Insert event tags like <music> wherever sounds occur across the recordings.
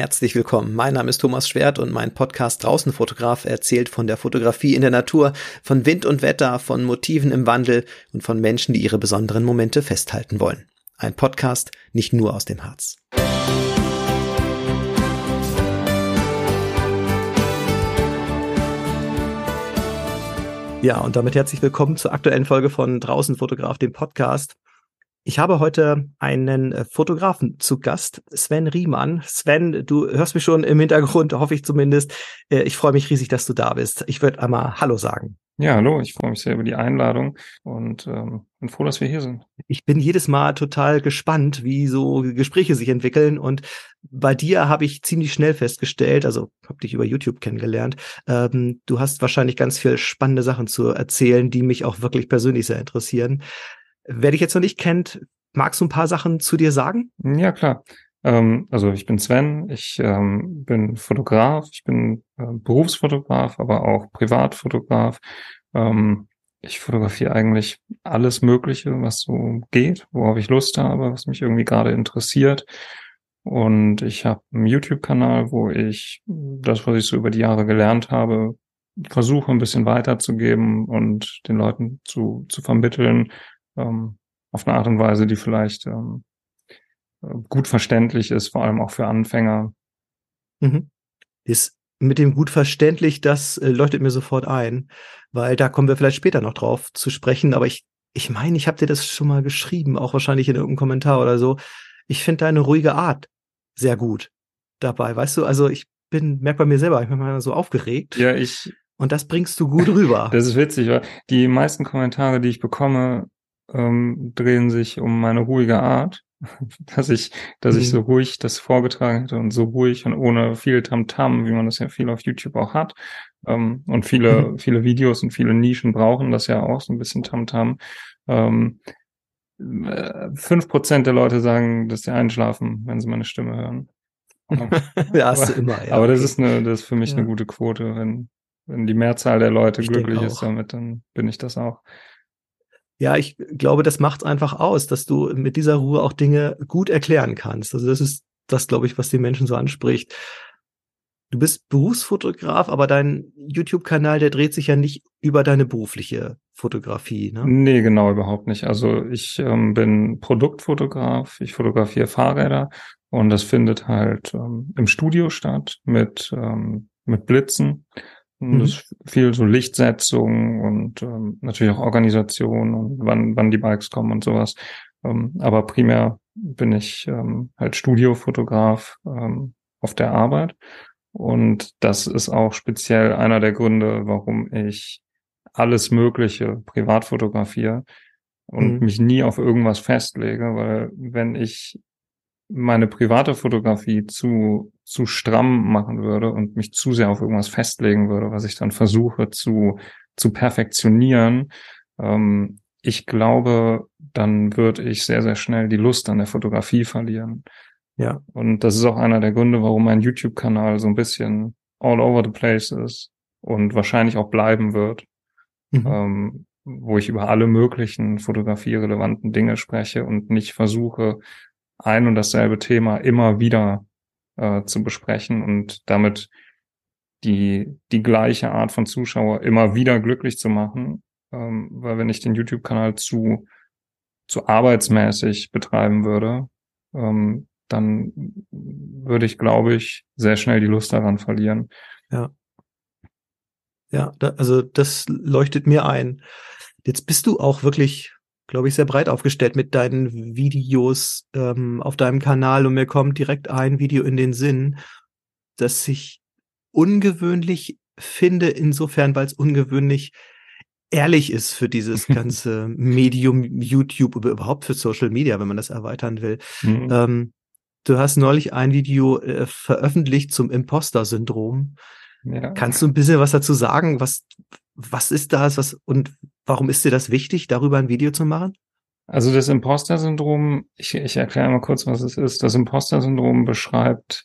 Herzlich willkommen. Mein Name ist Thomas Schwert und mein Podcast Draußenfotograf erzählt von der Fotografie in der Natur, von Wind und Wetter, von Motiven im Wandel und von Menschen, die ihre besonderen Momente festhalten wollen. Ein Podcast nicht nur aus dem Harz. Ja, und damit herzlich willkommen zur aktuellen Folge von Draußenfotograf, dem Podcast. Ich habe heute einen äh, Fotografen zu Gast, Sven Riemann. Sven, du hörst mich schon im Hintergrund, hoffe ich zumindest. Äh, ich freue mich riesig, dass du da bist. Ich würde einmal Hallo sagen. Ja, hallo, ich freue mich sehr über die Einladung und ähm, bin froh, dass wir hier sind. Ich bin jedes Mal total gespannt, wie so Gespräche sich entwickeln. Und bei dir habe ich ziemlich schnell festgestellt, also habe dich über YouTube kennengelernt, ähm, du hast wahrscheinlich ganz viel spannende Sachen zu erzählen, die mich auch wirklich persönlich sehr interessieren. Wer dich jetzt noch nicht kennt, magst du ein paar Sachen zu dir sagen? Ja, klar. Ähm, also ich bin Sven, ich ähm, bin Fotograf, ich bin äh, Berufsfotograf, aber auch Privatfotograf. Ähm, ich fotografiere eigentlich alles Mögliche, was so geht, worauf ich Lust habe, was mich irgendwie gerade interessiert. Und ich habe einen YouTube-Kanal, wo ich das, was ich so über die Jahre gelernt habe, versuche ein bisschen weiterzugeben und den Leuten zu, zu vermitteln, ähm, auf eine Art und Weise, die vielleicht ähm, gut verständlich ist, vor allem auch für Anfänger. Mhm. Das mit dem gut verständlich, das äh, leuchtet mir sofort ein, weil da kommen wir vielleicht später noch drauf zu sprechen. Aber ich, ich meine, ich habe dir das schon mal geschrieben, auch wahrscheinlich in irgendeinem Kommentar oder so. Ich finde deine ruhige Art sehr gut dabei, weißt du? Also ich bin, merk bei mir selber, ich bin mal so aufgeregt. Ja, ich. Und das bringst du gut rüber. <laughs> das ist witzig, weil die meisten Kommentare, die ich bekomme, ähm, drehen sich um meine ruhige Art, <laughs> dass ich, dass mhm. ich so ruhig das vorgetragen hätte und so ruhig und ohne viel Tamtam, -Tam, wie man das ja viel auf YouTube auch hat. Ähm, und viele, mhm. viele Videos und viele Nischen brauchen das ja auch so ein bisschen Tamtam. Ähm, äh, fünf Prozent der Leute sagen, dass sie einschlafen, wenn sie meine Stimme hören. <laughs> ja, hast du immer, ja. Aber das ist eine, das ist für mich ja. eine gute Quote. Wenn, wenn die Mehrzahl der Leute ich glücklich ist damit, dann bin ich das auch. Ja, ich glaube, das macht einfach aus, dass du mit dieser Ruhe auch Dinge gut erklären kannst. Also das ist das, glaube ich, was die Menschen so anspricht. Du bist Berufsfotograf, aber dein YouTube-Kanal, der dreht sich ja nicht über deine berufliche Fotografie, ne? Nee, genau, überhaupt nicht. Also ich ähm, bin Produktfotograf, ich fotografiere Fahrräder und das findet halt ähm, im Studio statt mit, ähm, mit Blitzen. Mhm. Das ist viel so Lichtsetzung und ähm, natürlich auch Organisation und wann, wann die Bikes kommen und sowas. Ähm, aber primär bin ich ähm, halt Studiofotograf ähm, auf der Arbeit. Und das ist auch speziell einer der Gründe, warum ich alles Mögliche privat fotografiere und mhm. mich nie auf irgendwas festlege, weil wenn ich meine private Fotografie zu, zu stramm machen würde und mich zu sehr auf irgendwas festlegen würde, was ich dann versuche zu, zu perfektionieren, ähm, ich glaube, dann würde ich sehr, sehr schnell die Lust an der Fotografie verlieren. Ja. Und das ist auch einer der Gründe, warum mein YouTube-Kanal so ein bisschen all over the place ist und wahrscheinlich auch bleiben wird. Mhm. Ähm, wo ich über alle möglichen fotografierelevanten Dinge spreche und nicht versuche, ein und dasselbe Thema immer wieder äh, zu besprechen und damit die, die gleiche Art von Zuschauer immer wieder glücklich zu machen. Ähm, weil wenn ich den YouTube-Kanal zu, zu arbeitsmäßig betreiben würde, ähm, dann würde ich, glaube ich, sehr schnell die Lust daran verlieren. Ja. Ja, da, also das leuchtet mir ein. Jetzt bist du auch wirklich glaube ich, sehr breit aufgestellt mit deinen Videos ähm, auf deinem Kanal und mir kommt direkt ein Video in den Sinn, das ich ungewöhnlich finde, insofern, weil es ungewöhnlich ehrlich ist für dieses <laughs> ganze Medium YouTube oder überhaupt für Social Media, wenn man das erweitern will. Mhm. Ähm, du hast neulich ein Video äh, veröffentlicht zum Imposter-Syndrom. Ja. Kannst du ein bisschen was dazu sagen? Was, was ist das? Was, und Warum ist dir das wichtig, darüber ein Video zu machen? Also das Imposter-Syndrom, ich, ich erkläre mal kurz, was es ist. Das Imposter-Syndrom beschreibt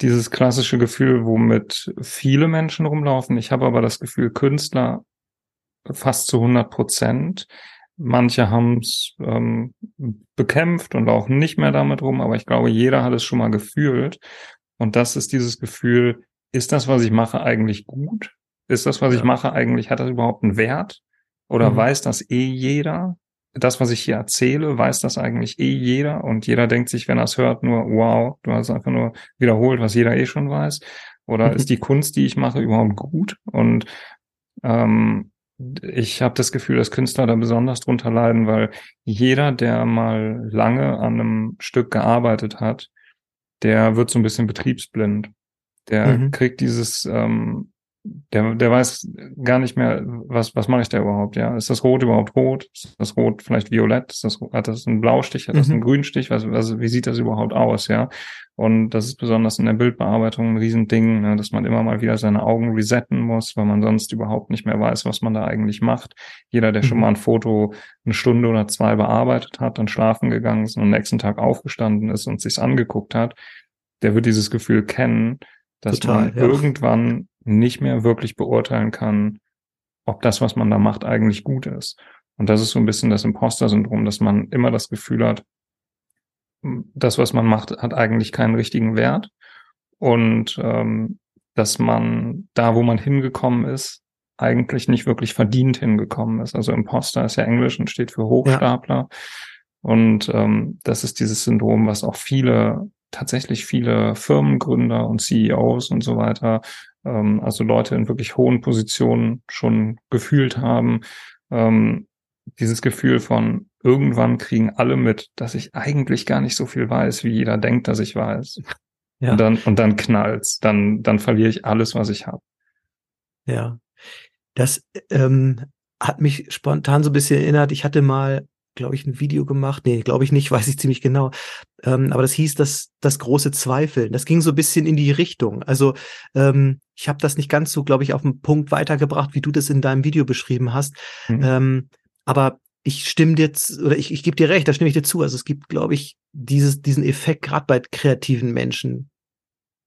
dieses klassische Gefühl, womit viele Menschen rumlaufen. Ich habe aber das Gefühl, Künstler fast zu 100 Prozent. Manche haben es ähm, bekämpft und laufen nicht mehr damit rum, aber ich glaube, jeder hat es schon mal gefühlt. Und das ist dieses Gefühl, ist das, was ich mache, eigentlich gut? Ist das, was ja. ich mache, eigentlich, hat das überhaupt einen Wert? Oder mhm. weiß das eh jeder? Das, was ich hier erzähle, weiß das eigentlich eh jeder? Und jeder denkt sich, wenn er es hört, nur, wow, du hast einfach nur wiederholt, was jeder eh schon weiß. Oder mhm. ist die Kunst, die ich mache, überhaupt gut? Und ähm, ich habe das Gefühl, dass Künstler da besonders drunter leiden, weil jeder, der mal lange an einem Stück gearbeitet hat, der wird so ein bisschen betriebsblind. Der mhm. kriegt dieses ähm, der, der weiß gar nicht mehr, was, was mache ich da überhaupt, ja. Ist das Rot überhaupt rot? Ist das Rot vielleicht violett? Ist das, hat das einen Blaustich? Hat das einen mhm. Grünstich? Was, was, wie sieht das überhaupt aus, ja? Und das ist besonders in der Bildbearbeitung ein Riesending, ne, dass man immer mal wieder seine Augen resetten muss, weil man sonst überhaupt nicht mehr weiß, was man da eigentlich macht. Jeder, der mhm. schon mal ein Foto eine Stunde oder zwei bearbeitet hat, dann schlafen gegangen ist und am nächsten Tag aufgestanden ist und sich's angeguckt hat, der wird dieses Gefühl kennen, dass Total, man ja. irgendwann nicht mehr wirklich beurteilen kann, ob das, was man da macht, eigentlich gut ist. Und das ist so ein bisschen das Imposter-Syndrom, dass man immer das Gefühl hat, das, was man macht, hat eigentlich keinen richtigen Wert. Und ähm, dass man da, wo man hingekommen ist, eigentlich nicht wirklich verdient hingekommen ist. Also Imposter ist ja Englisch und steht für Hochstapler. Ja. Und ähm, das ist dieses Syndrom, was auch viele, tatsächlich viele Firmengründer und CEOs und so weiter ähm, also Leute in wirklich hohen Positionen schon gefühlt haben. Ähm, dieses Gefühl von irgendwann kriegen alle mit, dass ich eigentlich gar nicht so viel weiß, wie jeder denkt, dass ich weiß. <laughs> Ja. Und dann, und dann knallt's, dann, dann verliere ich alles, was ich habe. Ja. Das ähm, hat mich spontan so ein bisschen erinnert. Ich hatte mal glaube ich, ein Video gemacht. Nee, glaube ich nicht, <laughs> weiß ich ziemlich genau. Ähm, aber das hieß das, das große Zweifeln. Das ging so ein bisschen in die Richtung. Also ähm, ich habe das nicht ganz so, glaube ich, auf den Punkt weitergebracht, wie du das in deinem Video beschrieben hast. Mhm. Ähm, aber ich stimme dir oder ich, ich gebe dir recht, da stimme ich dir zu. Also es gibt, glaube ich, dieses, diesen Effekt gerade bei kreativen Menschen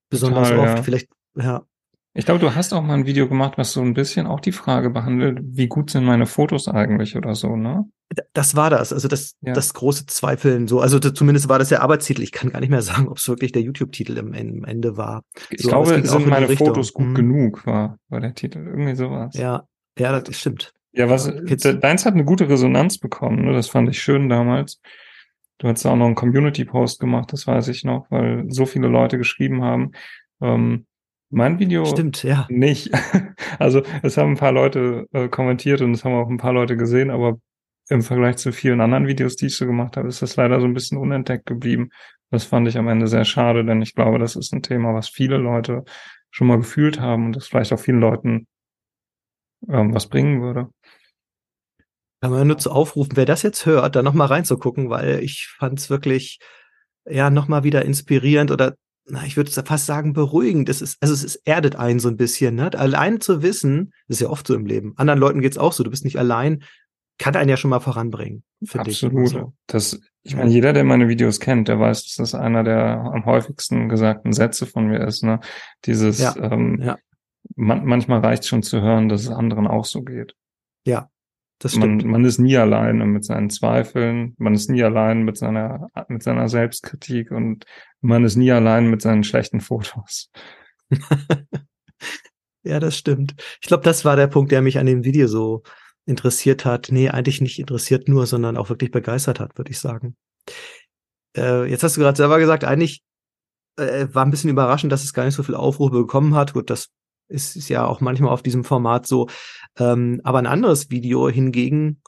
besonders Total, oft. Ja. Vielleicht, ja. Ich glaube, du hast auch mal ein Video gemacht, was so ein bisschen auch die Frage behandelt, wie gut sind meine Fotos eigentlich oder so, ne? Das war das, also das, ja. das große Zweifeln so. Also zumindest war das der Arbeitstitel. Ich kann gar nicht mehr <laughs> sagen, ob es wirklich der YouTube-Titel im, Ende war. Ich so, glaube, sind meine Fotos gut hm. genug, war, war der Titel. Irgendwie sowas. Ja, ja, das stimmt. Ja, was, ja, deins hat eine gute Resonanz bekommen, ne? Das fand ich schön damals. Du hast auch noch einen Community-Post gemacht, das weiß ich noch, weil so viele Leute geschrieben haben. Ähm, mein Video Stimmt, ja. nicht. <laughs> Also es haben ein paar Leute äh, kommentiert und es haben auch ein paar Leute gesehen, aber im Vergleich zu vielen anderen Videos, die ich so gemacht habe, ist das leider so ein bisschen unentdeckt geblieben. Das fand ich am Ende sehr schade, denn ich glaube, das ist ein Thema, was viele Leute schon mal gefühlt haben und das vielleicht auch vielen Leuten ähm, was bringen würde. Kann man nur zu aufrufen, wer das jetzt hört, da nochmal reinzugucken, weil ich fand es wirklich ja nochmal wieder inspirierend oder na, ich würde fast sagen, beruhigend. Es ist, also es ist, erdet einen so ein bisschen, ne? Allein zu wissen, das ist ja oft so im Leben. Anderen Leuten geht's auch so. Du bist nicht allein, kann einen ja schon mal voranbringen. Absolut. So. Das, ich meine, jeder, der meine Videos kennt, der weiß, dass das einer der am häufigsten gesagten Sätze von mir ist, ne? Dieses, ja, ähm, ja. Man, manchmal reicht schon zu hören, dass es anderen auch so geht. Ja, das stimmt. Man, man ist nie alleine mit seinen Zweifeln, man ist nie allein mit seiner, mit seiner Selbstkritik und man ist nie allein mit seinen schlechten Fotos. <laughs> ja, das stimmt. Ich glaube, das war der Punkt, der mich an dem Video so interessiert hat. Nee, eigentlich nicht interessiert nur, sondern auch wirklich begeistert hat, würde ich sagen. Äh, jetzt hast du gerade selber gesagt, eigentlich äh, war ein bisschen überraschend, dass es gar nicht so viel Aufrufe bekommen hat. Gut, das ist, ist ja auch manchmal auf diesem Format so. Ähm, aber ein anderes Video hingegen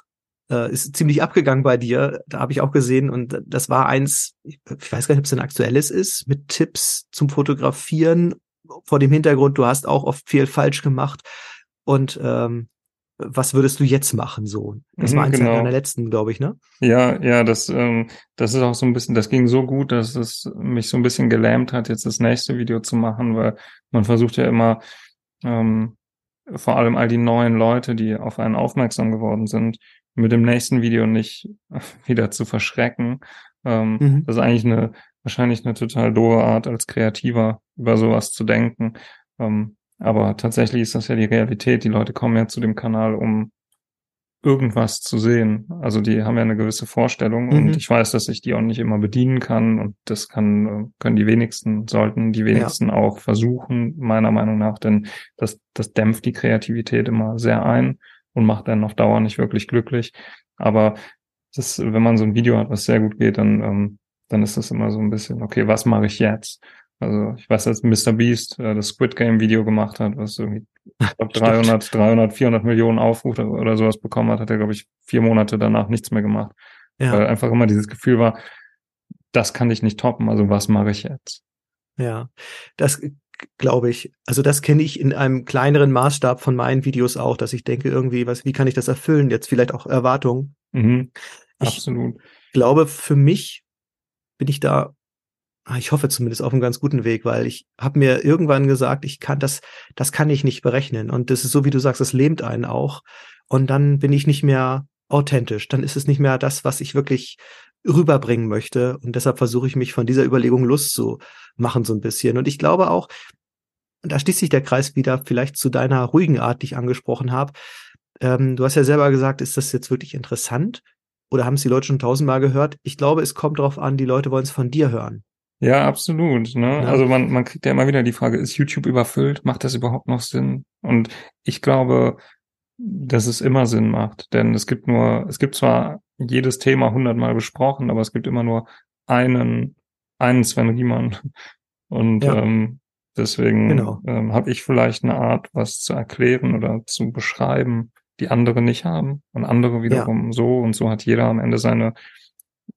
äh, ist ziemlich abgegangen bei dir. Da habe ich auch gesehen und das war eins, ich, ich weiß gar nicht, ob es ein aktuelles ist, mit Tipps zum Fotografieren vor dem Hintergrund, du hast auch oft viel falsch gemacht und ähm, was würdest du jetzt machen so? Das war mhm, eins genau. deiner letzten, glaube ich, ne? Ja, ja, das, ähm, das ist auch so ein bisschen, das ging so gut, dass es mich so ein bisschen gelähmt hat, jetzt das nächste Video zu machen, weil man versucht ja immer ähm, vor allem all die neuen Leute, die auf einen aufmerksam geworden sind, mit dem nächsten Video nicht <laughs> wieder zu verschrecken. Ähm, mhm. Das ist eigentlich eine, wahrscheinlich eine total doofe Art, als Kreativer über sowas zu denken. Ähm, aber tatsächlich ist das ja die Realität. Die Leute kommen ja zu dem Kanal, um irgendwas zu sehen. Also die haben ja eine gewisse Vorstellung Mhm. und ich weiß, dass ich die auch nicht immer bedienen kann und das kann, können die wenigsten, sollten die wenigsten auch versuchen, meiner Meinung nach, denn das, das dämpft die Kreativität immer sehr ein und macht dann auf Dauer nicht wirklich glücklich. Aber das, wenn man so ein Video hat, was sehr gut geht, dann, ähm, dann ist das immer so ein bisschen, okay, was mache ich jetzt? Also ich weiß, dass Mr. Beast äh, das Squid Game Video gemacht hat, was irgendwie ich glaub, 300, 300, 400 Millionen Aufrufe oder sowas bekommen hat, hat er, glaube ich, vier Monate danach nichts mehr gemacht. Ja, Weil einfach immer dieses Gefühl war, das kann ich nicht toppen, also was mache ich jetzt? ja. Das glaube ich. Also das kenne ich in einem kleineren Maßstab von meinen Videos auch, dass ich denke irgendwie, was, wie kann ich das erfüllen? Jetzt vielleicht auch Erwartungen. Mhm, Ich absolut. glaube, für mich bin ich da, ich hoffe zumindest auf einem ganz guten Weg, weil ich habe mir irgendwann gesagt, ich kann das, das kann ich nicht berechnen. Und das ist so, wie du sagst, das lähmt einen auch. Und dann bin ich nicht mehr authentisch. Dann ist es nicht mehr das, was ich wirklich rüberbringen möchte. Und deshalb versuche ich mich von dieser Überlegung loszumachen so ein bisschen. Und ich glaube auch, und da schließt sich der Kreis wieder vielleicht zu deiner ruhigen Art, die ich angesprochen habe. Ähm, du hast ja selber gesagt, ist das jetzt wirklich interessant? Oder haben es die Leute schon tausendmal gehört? Ich glaube, es kommt darauf an, die Leute wollen es von dir hören. Ja, absolut. Ne? Ja. Also man, man kriegt ja immer wieder die Frage, ist YouTube überfüllt? Macht das überhaupt noch Sinn? Und ich glaube, dass es immer Sinn macht. Denn es gibt nur, es gibt zwar jedes Thema hundertmal besprochen, aber es gibt immer nur einen, einen Sven Riemann. Und Ja. ähm, deswegen Genau. ähm, habe ich vielleicht eine Art, was zu erklären oder zu beschreiben, die andere nicht haben. Und andere wiederum so. Und so hat jeder am Ende seine,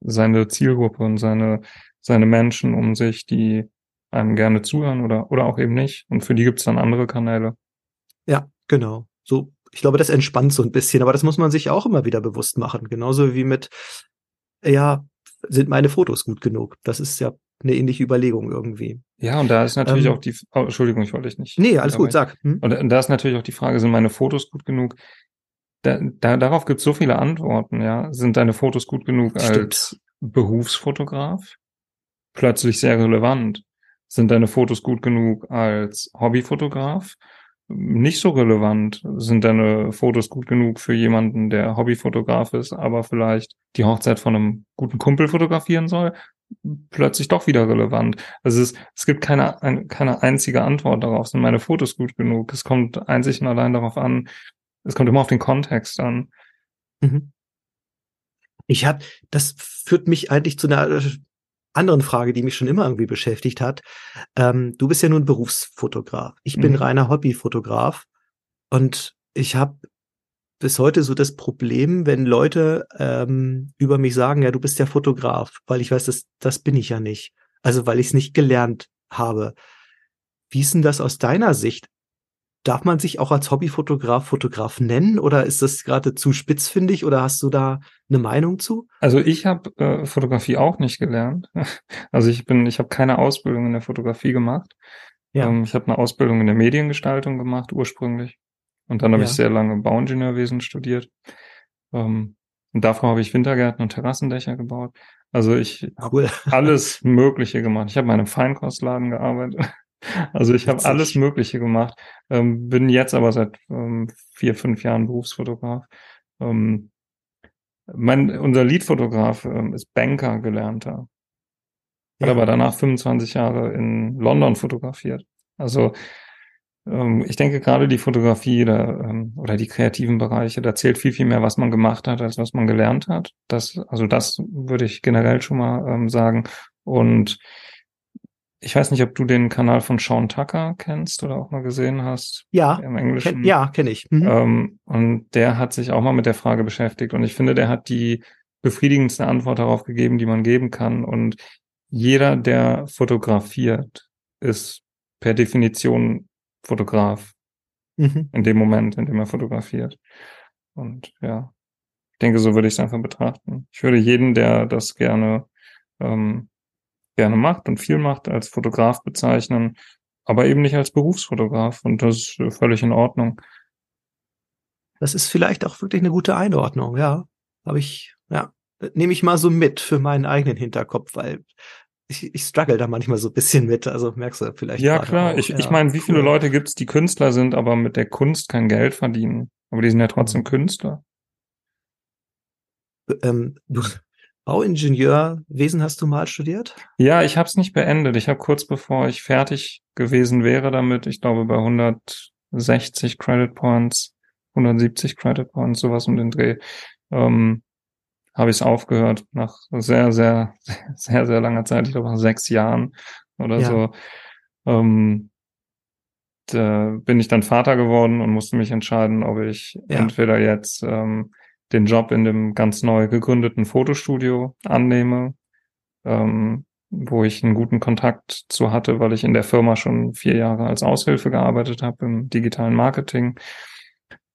seine Zielgruppe und seine, seine Menschen um sich, die einem gerne zuhören oder, oder auch eben nicht. Und für die gibt's dann andere Kanäle. Ja, genau. So, ich glaube, das entspannt so ein bisschen, aber das muss man sich auch immer wieder bewusst machen. Genauso wie mit, ja, sind meine Fotos gut genug? Das ist ja eine ähnliche Überlegung irgendwie. Ja, und da ist natürlich Ähm, auch die, oh, Entschuldigung, ich wollte dich nicht. Nee, alles gut, sag. Hm? Und, da ist natürlich auch die Frage, sind meine Fotos gut genug? Da, da, darauf gibt's so viele Antworten, ja. Sind deine Fotos gut genug Stimmt. als Berufsfotograf? Plötzlich sehr relevant. Sind deine Fotos gut genug als Hobbyfotograf? Nicht so relevant. Sind deine Fotos gut genug für jemanden, der Hobbyfotograf ist, aber vielleicht die Hochzeit von einem guten Kumpel fotografieren soll? Plötzlich doch wieder relevant. Also es, es gibt keine, ein, keine einzige Antwort darauf. Sind meine Fotos gut genug? Es kommt einzig und allein darauf an, es kommt immer auf den Kontext an. Mhm. Ich habe, das führt mich eigentlich zu einer anderen Frage, die mich schon immer irgendwie beschäftigt hat. Ähm, du bist ja nun Berufsfotograf. Ich bin Mhm. reiner Hobbyfotograf und ich habe bis heute so das Problem, wenn Leute ähm, über mich sagen, ja, du bist ja Fotograf, weil ich weiß, das, das bin ich ja nicht. Also weil ich es nicht gelernt habe. Wie ist denn das aus deiner Sicht? Darf man sich auch als Hobbyfotograf Fotograf nennen oder ist das gerade zu spitzfindig oder hast du da eine Meinung zu? Also ich habe äh, Fotografie auch nicht gelernt. <laughs> Also ich bin, ich habe keine Ausbildung in der Fotografie gemacht. Ja. Ähm, ich habe eine Ausbildung in der Mediengestaltung gemacht ursprünglich. Und dann habe Ja. ich sehr lange Bauingenieurwesen studiert. Ähm, und davor habe ich Wintergärten und Terrassendächer gebaut. Also ich habe Cool. alles Mögliche gemacht. Ich habe in einem Feinkostladen gearbeitet. Also ich habe alles Mögliche gemacht. Ähm, bin jetzt aber seit ähm, vier, fünf Jahren Berufsfotograf. Ähm, mein, unser Leadfotograf ähm, ist Banker gelernter. Hat Ja. aber danach 25 Jahre in London fotografiert. Also ähm, ich denke gerade die Fotografie oder, ähm, oder die kreativen Bereiche, da zählt viel, viel mehr, was man gemacht hat, als was man gelernt hat. Das, also das würde ich generell schon mal sagen. Und ich weiß nicht, ob du den Kanal von Sean Tucker kennst oder auch mal gesehen hast Ja, im Englischen. kenn, ja, kenne ich. Mhm. Ähm, und der hat sich auch mal mit der Frage beschäftigt. Und ich finde, der hat die befriedigendste Antwort darauf gegeben, die man geben kann. Und jeder, der fotografiert, ist per Definition Fotograf Mhm. in dem Moment, in dem er fotografiert. Und ja, ich denke, so würde ich es einfach betrachten. Ich würde jeden, der das gerne, ähm, gerne macht und viel macht, als Fotograf bezeichnen, aber eben nicht als Berufsfotograf. Und das ist äh, völlig in Ordnung. Das ist vielleicht auch wirklich eine gute Einordnung, ja. Habe ich, ja, nehme ich mal so mit für meinen eigenen Hinterkopf, weil ich, ich struggle da manchmal so ein bisschen mit. Also merkst du vielleicht. Ja, klar. auch, Ich, ja. ich meine, wie viele Cool. Leute gibt es, die Künstler sind, aber mit der Kunst kein Geld verdienen? Aber die sind ja trotzdem Mhm. Künstler. Ähm, du, Bauingenieurwesen hast du mal studiert? Ja, ich habe es nicht beendet. Ich habe kurz bevor ich fertig gewesen wäre damit, ich glaube bei 160 Credit Points, 170 Credit Points, sowas um den Dreh, ähm, habe ich es aufgehört nach sehr, sehr, <laughs> sehr, sehr langer Zeit. Ich glaube nach sechs Jahren oder ja. so. Ähm, da bin ich dann Vater geworden und musste mich entscheiden, ob ich ja. entweder jetzt ähm, den Job in dem ganz neu gegründeten Fotostudio annehme, ähm, wo ich einen guten Kontakt zu hatte, weil ich in der Firma schon vier Jahre als Aushilfe gearbeitet habe im digitalen Marketing,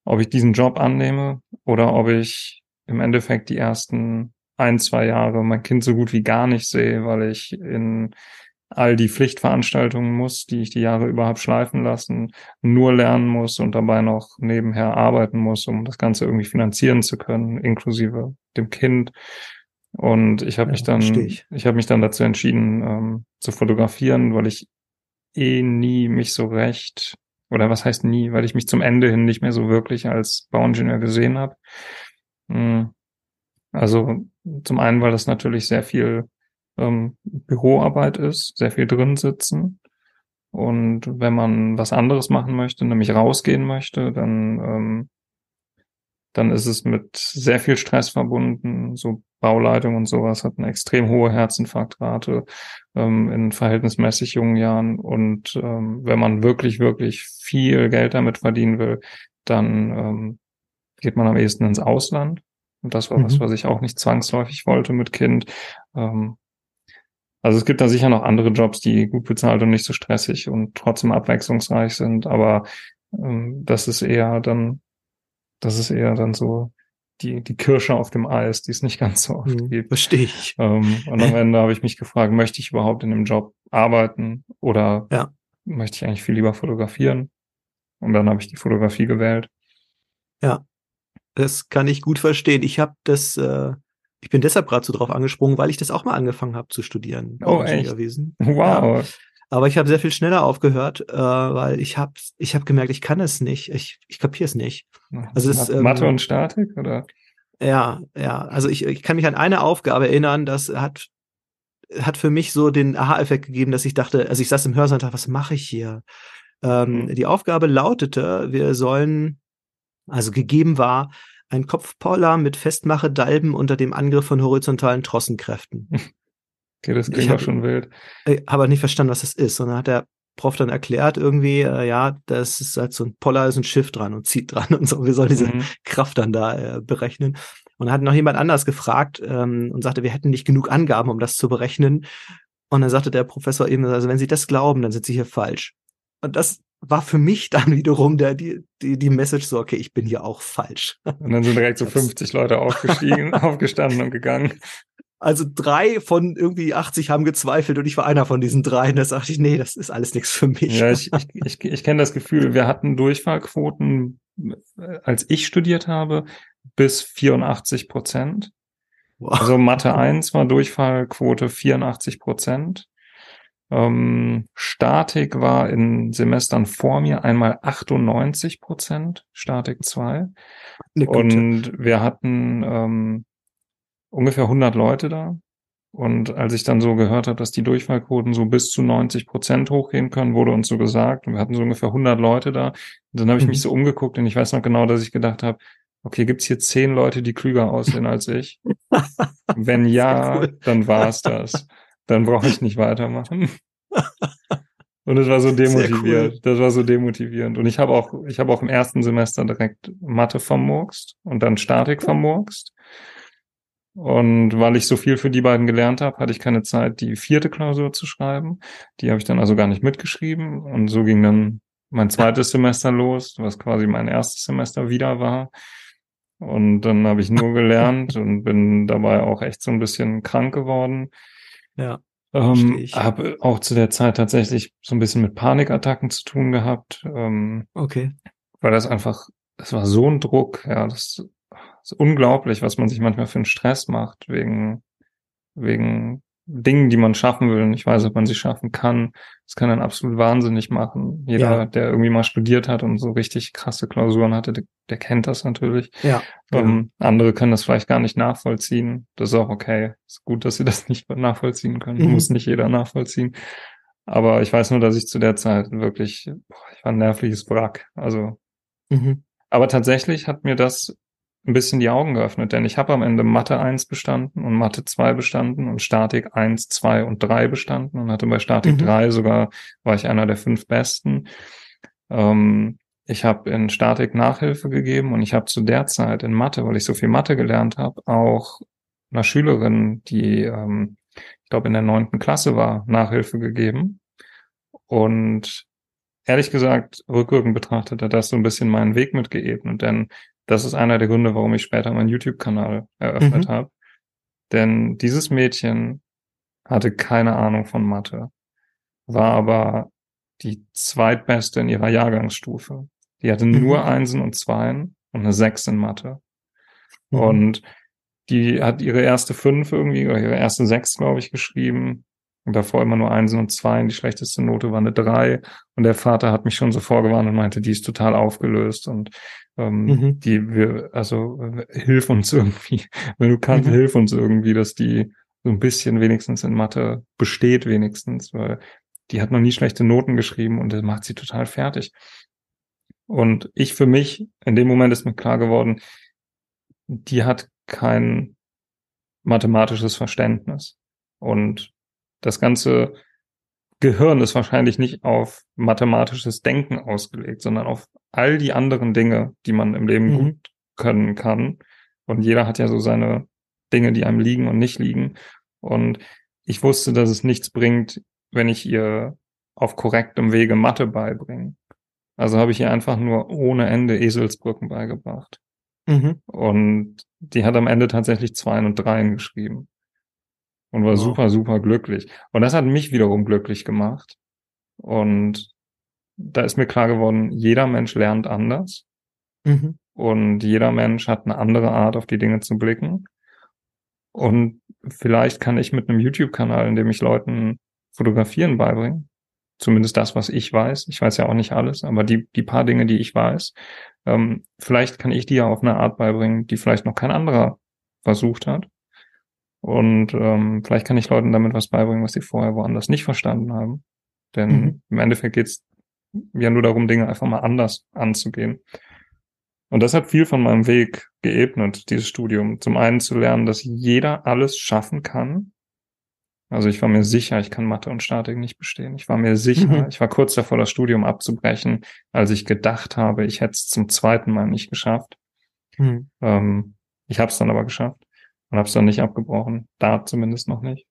ob ich diesen Job annehme oder ob ich im Endeffekt die ersten ein, zwei Jahre mein Kind so gut wie gar nicht sehe, weil ich in all die Pflichtveranstaltungen muss, die ich die Jahre überhaupt schleifen lassen, nur lernen muss und dabei noch nebenher arbeiten muss, um das Ganze irgendwie finanzieren zu können, inklusive dem Kind. Und ich habe ja, mich dann, ich, ich habe mich dann dazu entschieden, ähm, zu fotografieren, weil ich eh nie mich so recht, oder was heißt nie, weil ich mich zum Ende hin nicht mehr so wirklich als Bauingenieur gesehen habe. Hm. Also zum einen, weil das natürlich sehr viel ähm, Büroarbeit ist, sehr viel drin sitzen. Und wenn man was anderes machen möchte, nämlich rausgehen möchte, dann, ähm, dann ist es mit sehr viel Stress verbunden. So Bauleitung und sowas hat eine extrem hohe Herzinfarktrate ähm, in verhältnismäßig jungen Jahren. Und ähm, wenn man wirklich, wirklich viel Geld damit verdienen will, dann ähm, geht man am ehesten ins Ausland. Und das war mhm. was, was ich auch nicht zwangsläufig wollte mit Kind. Ähm, also es gibt da sicher noch andere Jobs, die gut bezahlt und nicht so stressig und trotzdem abwechslungsreich sind, aber ähm, das ist eher dann, das ist eher dann so die, die Kirsche auf dem Eis, die es nicht ganz so oft mhm, gibt. Verstehe ich. Ähm, und am Ende habe ich mich gefragt, möchte ich überhaupt in dem Job arbeiten oder ja. möchte ich eigentlich viel lieber fotografieren? Und dann habe ich die Fotografie gewählt. Ja, das kann ich gut verstehen. Ich habe das äh, ich bin deshalb gerade so drauf angesprungen, weil ich das auch mal angefangen habe zu studieren. Oh, echt? <laughs> Wow. Ja. Aber ich habe sehr viel schneller aufgehört, äh, weil ich habe ich hab gemerkt, ich kann es nicht. Ich, ich kapiere es nicht. Also es, ähm, Mathe und Statik, oder? Ja, ja. Also ich, ich kann mich an eine Aufgabe erinnern, das hat, hat für mich so den Aha-Effekt gegeben, dass ich dachte, also ich saß im Hörsaal und dachte, was mache ich hier? Ähm, mhm. Die Aufgabe lautete, wir sollen, also gegeben war, ein Kopfpoller mit Festmache-Dalben unter dem Angriff von horizontalen Trossenkräften. <laughs> Okay, das klingt auch schon wild. Ich habe nicht verstanden, was das ist. Und dann hat der Prof dann erklärt irgendwie, äh, ja, das ist halt so ein Poller, ist ein Schiff dran und zieht dran <laughs> und so. Wir sollen diese mhm. Kraft dann da äh, berechnen. Und dann hat noch jemand anders gefragt ähm, und sagte, wir hätten nicht genug Angaben, um das zu berechnen. Und dann sagte der Professor eben, also wenn Sie das glauben, dann sind Sie hier falsch. Und das war für mich dann <laughs> wiederum der, die, die, die Message so, okay, ich bin hier auch falsch. Und dann sind direkt so <laughs> 50 Leute aufgestiegen, <laughs> aufgestanden und gegangen. Also drei von irgendwie 80 haben gezweifelt und ich war einer von diesen dreien. Da sagte ich, nee, das ist alles nichts für mich. Ja, ich, ich, ich, ich kenne das Gefühl, wir hatten Durchfallquoten, äh, als ich studiert habe, bis 84 Prozent. Wow. Also Mathe 1 war Durchfallquote 84 Prozent. Ähm, Statik war in Semestern vor mir einmal 98 Prozent, Statik 2. Und wir hatten ähm, ungefähr 100 Leute da. Und als ich dann so gehört habe, dass die Durchfallquoten so bis zu 90 Prozent hochgehen können, wurde uns so gesagt. Und wir hatten so ungefähr 100 Leute da. Und dann habe ich mhm. mich so umgeguckt und ich weiß noch genau, dass ich gedacht habe, okay, gibt's hier zehn Leute, die klüger aussehen als ich? <laughs> Wenn ja, cool. dann war's das dann brauche ich nicht weitermachen. <laughs> Und es war so demotivierend. Cool. Das war so demotivierend. Und ich habe auch, ich habe auch im ersten Semester direkt Mathe vermurkst und dann Statik vermurkst. Und weil ich so viel für die beiden gelernt habe, hatte ich keine Zeit, die vierte Klausur zu schreiben. Die habe ich dann also gar nicht mitgeschrieben. Und so ging dann mein zweites Semester los, was quasi mein erstes Semester wieder war. Und dann habe ich nur gelernt und bin dabei auch echt so ein bisschen krank geworden. Ja. Ähm, habe auch zu der Zeit tatsächlich so ein bisschen mit Panikattacken zu tun gehabt. Ähm, okay. Weil das einfach, das war so ein Druck, ja, das ist unglaublich, was man sich manchmal für einen Stress macht, wegen, wegen Dingen, die man schaffen will. Und ich weiß, ob man sie schaffen kann. Das kann dann absolut wahnsinnig machen. Jeder, ja. der irgendwie mal studiert hat und so richtig krasse Klausuren hatte, der, der kennt das natürlich. Ja. Ähm, ja. Andere können das vielleicht gar nicht nachvollziehen. Das ist auch okay. Ist gut, dass sie das <laughs> nicht nachvollziehen können. Mhm. Muss nicht jeder nachvollziehen. Aber ich weiß nur, dass ich zu der Zeit wirklich, boah, ich war ein nervliches Wrack. Also, mhm. aber tatsächlich hat mir das ein bisschen die Augen geöffnet, denn ich habe am Ende Mathe 1 bestanden und Mathe 2 bestanden und Statik 1, 2 und 3 bestanden und hatte bei Statik mhm. 3 sogar, war ich einer der fünf Besten. Ähm, ich habe in Statik Nachhilfe gegeben und ich habe zu der Zeit in Mathe, weil ich so viel Mathe gelernt habe, auch einer Schülerin, die, ähm, ich glaube, in der neunten Klasse war, Nachhilfe gegeben. Und ehrlich gesagt, rückwirkend betrachtet hat das so ein bisschen meinen Weg mitgeebnet, denn das ist einer der Gründe, warum ich später meinen YouTube-Kanal eröffnet mhm. habe. Denn dieses Mädchen hatte keine Ahnung von Mathe, war aber die zweitbeste in ihrer Jahrgangsstufe. Die hatte mhm. nur Einsen und Zweien und eine Sechs in Mathe. Mhm. Und die hat ihre erste Fünf irgendwie, oder ihre erste Sechs, glaube ich, geschrieben. Und davor immer nur Einsen und Zweien. Die schlechteste Note war eine Drei. Und der Vater hat mich schon so vorgewarnt und meinte, die ist total aufgelöst. Und ähm, mhm. die wir, also äh, hilf uns irgendwie, <laughs> wenn du kannst, mhm. hilf uns irgendwie, dass die so ein bisschen wenigstens in Mathe besteht wenigstens, weil die hat noch nie schlechte Noten geschrieben und das macht sie total fertig. Und ich für mich, in dem Moment ist mir klar geworden, die hat kein mathematisches Verständnis. Und das ganze Gehirn ist wahrscheinlich nicht auf mathematisches Denken ausgelegt, sondern auf all die anderen Dinge, die man im Leben mhm. gut können kann. Und jeder hat ja so seine Dinge, die einem liegen und nicht liegen. Und ich wusste, dass es nichts bringt, wenn ich ihr auf korrektem Wege Mathe beibringe. Also habe ich ihr einfach nur ohne Ende Eselsbrücken beigebracht. Mhm. Und die hat am Ende tatsächlich Zweien und Dreien geschrieben und war wow. super, super glücklich. Und das hat mich wiederum glücklich gemacht. Und da ist mir klar geworden, jeder Mensch lernt anders. Mhm. Und jeder Mensch hat eine andere Art, auf die Dinge zu blicken. Und vielleicht kann ich mit einem YouTube-Kanal, in dem ich Leuten Fotografieren beibringen, zumindest das, was ich weiß, ich weiß ja auch nicht alles, aber die, die paar Dinge, die ich weiß, ähm, vielleicht kann ich die ja auf eine Art beibringen, die vielleicht noch kein anderer versucht hat. Und ähm, vielleicht kann ich Leuten damit was beibringen, was sie vorher woanders nicht verstanden haben. Denn mhm. im Endeffekt geht es ja nur darum, Dinge einfach mal anders anzugehen. Und das hat viel von meinem Weg geebnet, dieses Studium. Zum einen zu lernen, dass jeder alles schaffen kann. Also ich war mir sicher, ich kann Mathe und Statik nicht bestehen. Ich war mir sicher, mhm. ich war kurz davor, das Studium abzubrechen, als ich gedacht habe, ich hätte es zum zweiten Mal nicht geschafft. Mhm. Ähm, ich habe es dann aber geschafft und habe es dann nicht abgebrochen. Da zumindest noch nicht.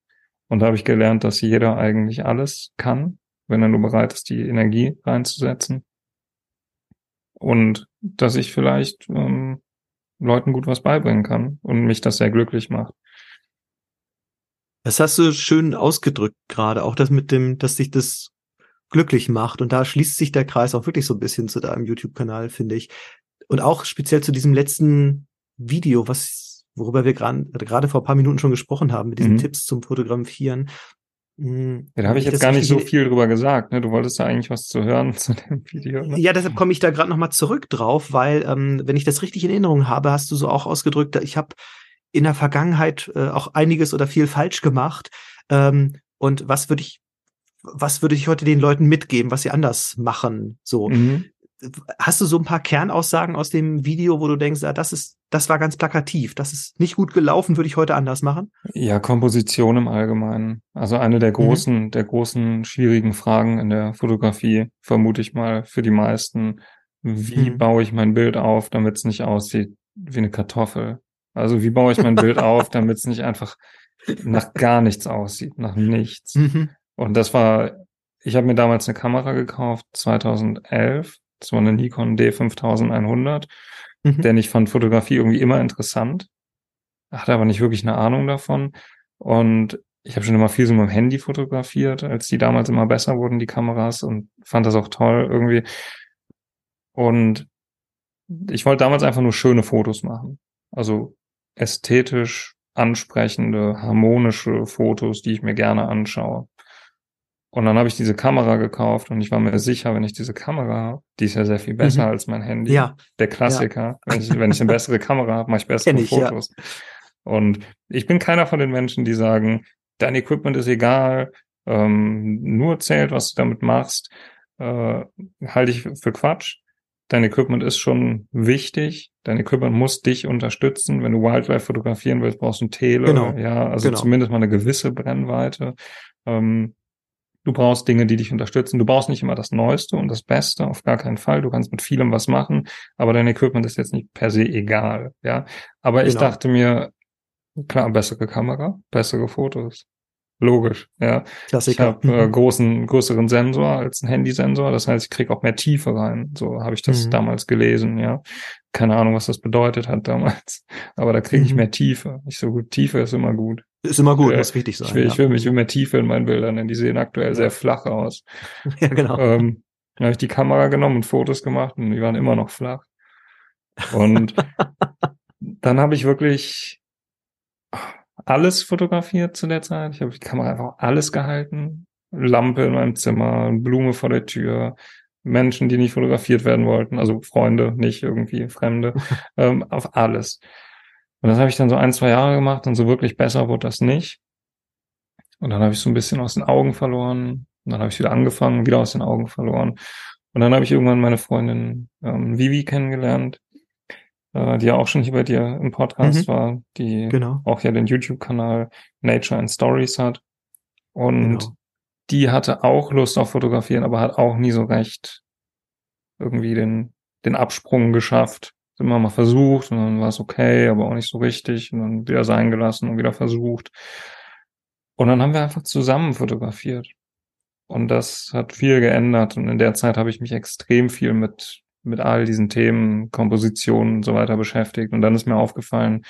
Und da habe ich gelernt, dass jeder eigentlich alles kann, wenn er nur bereit ist, die Energie reinzusetzen. Und dass ich vielleicht ähm, Leuten gut was beibringen kann und mich das sehr glücklich macht. Das hast du schön ausgedrückt gerade, auch das mit dem, dass sich das glücklich macht. Und da schließt sich der Kreis auch wirklich so ein bisschen zu deinem YouTube-Kanal, finde ich. Und auch speziell zu diesem letzten Video, was worüber wir gerade vor ein paar Minuten schon gesprochen haben, mit diesen mhm. Tipps zum Fotografieren. Hm, ja, da habe ich jetzt gar nicht so viel drüber gesagt. Ne? Du wolltest da eigentlich was zu hören <laughs> zu dem Video. Ne? Ja, deshalb komme ich da gerade noch mal zurück drauf, weil ähm, wenn ich das richtig in Erinnerung habe, hast du so auch ausgedrückt, ich habe in der Vergangenheit äh, auch einiges oder viel falsch gemacht. Ähm, und was würde ich, was würde ich heute den Leuten mitgeben, was sie anders machen? So. Mhm hast du so ein paar Kernaussagen aus dem Video, wo du denkst, ah, das ist, das war ganz plakativ, das ist nicht gut gelaufen, würde ich heute anders machen? Ja, Komposition im Allgemeinen. Also eine der mhm. großen, mhm. der großen schwierigen Fragen in der Fotografie, vermute ich mal, für die meisten. Wie mhm. baue ich mein Bild auf, damit es nicht aussieht wie eine Kartoffel? Also wie baue ich mein Bild <laughs> auf, damit es nicht einfach nach gar nichts aussieht, nach nichts. Mhm. Und das war, ich habe mir damals eine Kamera gekauft, 2011 das war eine Nikon D5100, mhm. denn ich fand Fotografie irgendwie immer interessant, hatte aber nicht wirklich eine Ahnung davon. Und ich habe schon immer viel so mit dem Handy fotografiert, als die damals immer besser wurden, die Kameras, und fand das auch toll irgendwie. Und ich wollte damals einfach nur schöne Fotos machen. Also ästhetisch ansprechende, harmonische Fotos, die ich mir gerne anschaue. Und dann habe ich diese Kamera gekauft und ich war mir sicher, wenn ich diese Kamera habe, die ist ja sehr viel besser mhm. als mein Handy. Ja. Der Klassiker. Ja. Wenn, ich, wenn ich eine bessere Kamera habe, mache ich bessere <laughs> ich, Fotos. Ja. Und ich bin keiner von den Menschen, die sagen, dein Equipment ist egal, ähm, nur zählt, was du damit machst, äh, halte ich für Quatsch. Dein Equipment ist schon wichtig. Dein Equipment muss dich unterstützen. Wenn du Wildlife fotografieren willst, brauchst du ein Tele. Genau. Ja, also genau. zumindest mal eine gewisse Brennweite. Ähm, Du brauchst Dinge, die dich unterstützen. Du brauchst nicht immer das Neueste und das Beste, auf gar keinen Fall. Du kannst mit vielem was machen, aber dein Equipment ist jetzt nicht per se egal, ja. Aber genau. ich dachte mir, klar, bessere Kamera, bessere Fotos. Logisch, ja. Klassiker. Ich habe äh, mhm. großen, größeren Sensor als ein Handysensor. Das heißt, ich kriege auch mehr Tiefe rein. So habe ich das mhm. damals gelesen, ja. Keine Ahnung, was das bedeutet hat damals. Aber da kriege ich mhm. mehr Tiefe. Ich so gut, Tiefe ist immer gut. Ist immer gut, äh, muss wichtig sein. Ich will, ja. ich will mich immer Tiefe in meinen Bildern, denn die sehen aktuell ja. sehr flach aus. <laughs> Ja, genau. Ähm, dann habe ich die Kamera genommen und Fotos gemacht und die waren immer noch flach. Und <laughs> dann habe ich wirklich alles fotografiert zu der Zeit. Ich habe die Kamera einfach alles gehalten. Lampe in meinem Zimmer, Blume vor der Tür, Menschen, die nicht fotografiert werden wollten, also Freunde, nicht irgendwie Fremde, <laughs> ähm, auf alles. Und das habe ich dann so ein, zwei Jahre gemacht und so wirklich besser wurde das nicht. Und dann habe ich so ein bisschen aus den Augen verloren. Und dann habe ich wieder angefangen, wieder aus den Augen verloren. Und dann habe ich irgendwann meine Freundin ähm, Vivi kennengelernt, äh, die ja auch schon hier bei dir im Podcast mhm. war, die genau. auch ja den YouTube-Kanal Nature and Stories hat. Und genau. die hatte auch Lust auf Fotografieren, aber hat auch nie so recht irgendwie den, den Absprung geschafft. Immer mal versucht und dann war es okay, aber auch nicht so richtig und dann wieder sein gelassen und wieder versucht. Und dann haben wir einfach zusammen fotografiert. Und das hat viel geändert. Und in der Zeit habe ich mich extrem viel mit mit all diesen Themen, Kompositionen und so weiter beschäftigt. Und dann ist mir aufgefallen,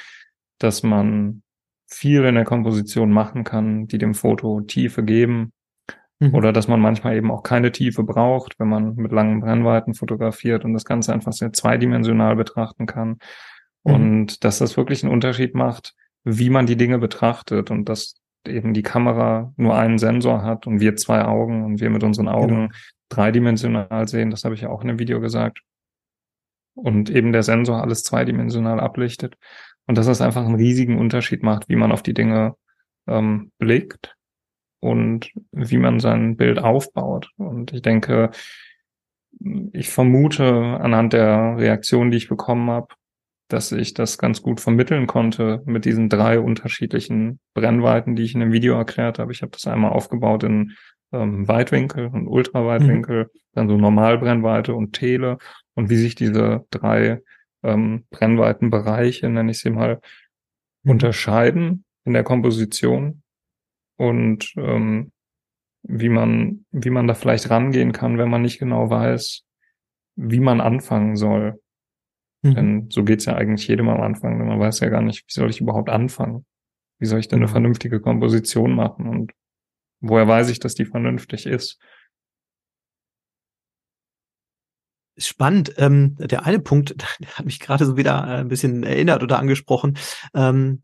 dass man viel in der Komposition machen kann, die dem Foto Tiefe geben. Mhm. Oder dass man manchmal eben auch keine Tiefe braucht, wenn man mit langen Brennweiten fotografiert und das Ganze einfach sehr zweidimensional betrachten kann. Mhm. Und dass das wirklich einen Unterschied macht, wie man die Dinge betrachtet und dass eben die Kamera nur einen Sensor hat und wir zwei Augen und wir mit unseren Augen genau dreidimensional sehen, das habe ich ja auch in dem Video gesagt. Und eben der Sensor alles zweidimensional ablichtet. Und dass das einfach einen riesigen Unterschied macht, wie man auf die Dinge ähm, blickt und wie man sein Bild aufbaut. Und ich denke, ich vermute anhand der Reaktion, die ich bekommen habe, dass ich das ganz gut vermitteln konnte mit diesen drei unterschiedlichen Brennweiten, die ich in dem Video erklärt habe. Ich habe das einmal aufgebaut in ähm, Weitwinkel und Ultraweitwinkel, mhm. dann so Normalbrennweite und Tele und wie sich diese drei ähm, Brennweitenbereiche, nenne ich sie mal, mhm. unterscheiden in der Komposition und ähm, wie man, wie man da vielleicht rangehen kann, wenn man nicht genau weiß, wie man anfangen soll. Mhm. Denn so geht's ja eigentlich jedem am Anfang, denn man weiß ja gar nicht, wie soll ich überhaupt anfangen? Wie soll ich denn eine genau. vernünftige Komposition machen? Und Woher weiß ich, dass die vernünftig ist? Spannend. Ähm, der eine Punkt, <laughs> der hat mich gerade so wieder äh, ein bisschen erinnert oder angesprochen. Ähm,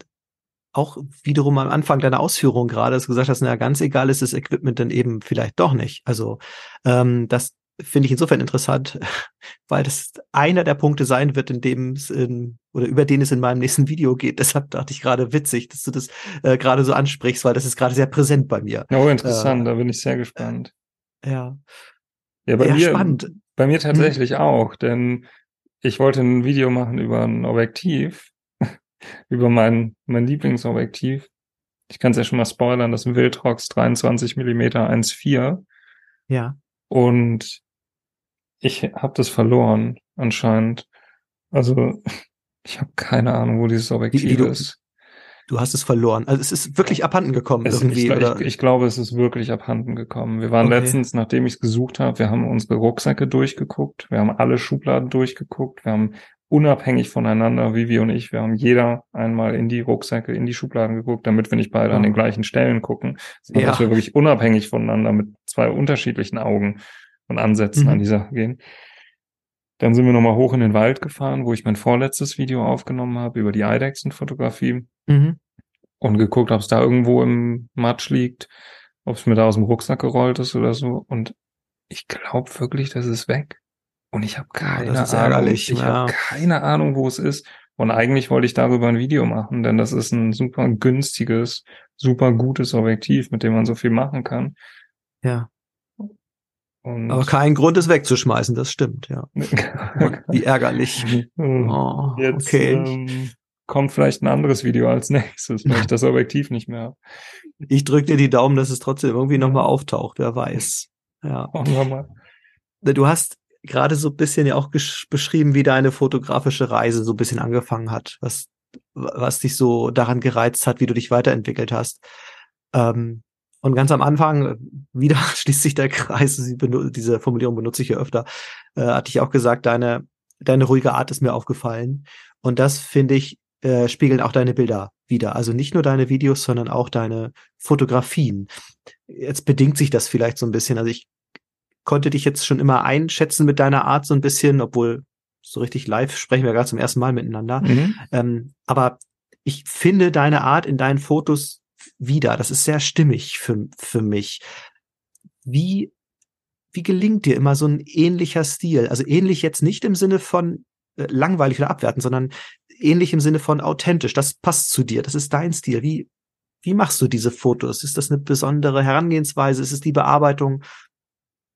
auch wiederum am Anfang deiner Ausführung gerade, dass du gesagt hast, na ganz egal ist das Equipment dann eben vielleicht doch nicht. Also ähm, das finde ich insofern interessant, <laughs> weil das einer der Punkte sein wird, in dem es in, oder über den es in meinem nächsten Video geht. <laughs> Deshalb dachte ich gerade witzig, dass du das äh, gerade so ansprichst, weil das ist gerade sehr präsent bei mir. Oh, interessant, äh, da bin ich sehr gespannt. Ja. Ja, bei ja, mir, spannend. bei mir tatsächlich hm. auch, denn ich wollte ein Video machen über ein Objektiv, über mein, mein Lieblingsobjektiv. Ich kann es ja schon mal spoilern, das ist ein Wildrox 23 mm 1.4. Ja. Und ich habe das verloren, anscheinend. Also, ich habe keine Ahnung, wo dieses Objektiv wie, wie du, ist. Du hast es verloren. Also es ist wirklich abhanden gekommen es, irgendwie. Ich, oder? Ich, ich, glaube, es ist wirklich abhanden gekommen. Wir waren okay. letztens, nachdem ich es gesucht habe, wir haben unsere Rucksäcke durchgeguckt, wir haben alle Schubladen durchgeguckt, wir haben unabhängig voneinander, Vivi und ich, wir haben jeder einmal in die Rucksäcke, in die Schubladen geguckt, damit wir nicht beide an den gleichen Stellen gucken, sondern ja. dass wir wirklich unabhängig voneinander mit zwei unterschiedlichen Augen und Ansätzen mhm. an die Sache gehen. Dann sind wir nochmal hoch in den Wald gefahren, wo ich mein vorletztes Video aufgenommen habe über die Eidechsenfotografie. Mhm. und geguckt, ob es da irgendwo im Matsch liegt, ob es mir da aus dem Rucksack gerollt ist oder so. Und ich glaube wirklich, das ist weg. Und ich habe keine ist Ahnung. ärgerlich, Ich ja. habe keine Ahnung, wo es ist. Und eigentlich wollte ich darüber ein Video machen, denn das ist ein super günstiges, super gutes Objektiv, mit dem man so viel machen kann. Ja. Und Aber kein Grund, es wegzuschmeißen, das stimmt, ja. <laughs> Wie ärgerlich. <laughs> Oh, Jetzt okay. ähm, kommt vielleicht ein anderes Video als <laughs> nächstes, weil ich das Objektiv nicht mehr habe. Ich drücke dir die Daumen, dass es trotzdem irgendwie nochmal auftaucht, wer weiß. Ja. Machen wir mal. Du hast gerade so ein bisschen ja auch beschrieben, wie deine fotografische Reise so ein bisschen angefangen hat, was, was dich so daran gereizt hat, wie du dich weiterentwickelt hast. Ähm, und ganz am Anfang, äh, wieder <laughs> schließt sich der Kreis, diese Formulierung benutze ich ja öfter, äh, hatte ich auch gesagt, deine, deine ruhige Art ist mir aufgefallen. Und das, finde ich, äh, spiegeln auch deine Bilder wieder. Also nicht nur deine Videos, sondern auch deine Fotografien. Jetzt bedingt sich das vielleicht so ein bisschen. Also ich konnte dich jetzt schon immer einschätzen mit deiner Art so ein bisschen, obwohl so richtig live sprechen wir gerade zum ersten Mal miteinander. Mhm. Ähm, aber ich finde deine Art in deinen Fotos wieder. Das ist sehr stimmig für, für mich. Wie, wie gelingt dir immer so ein ähnlicher Stil? Also ähnlich jetzt nicht im Sinne von äh, langweilig oder abwertend, sondern ähnlich im Sinne von authentisch. Das passt zu dir. Das ist dein Stil. Wie, wie machst du diese Fotos? Ist das eine besondere Herangehensweise? Ist es die Bearbeitung?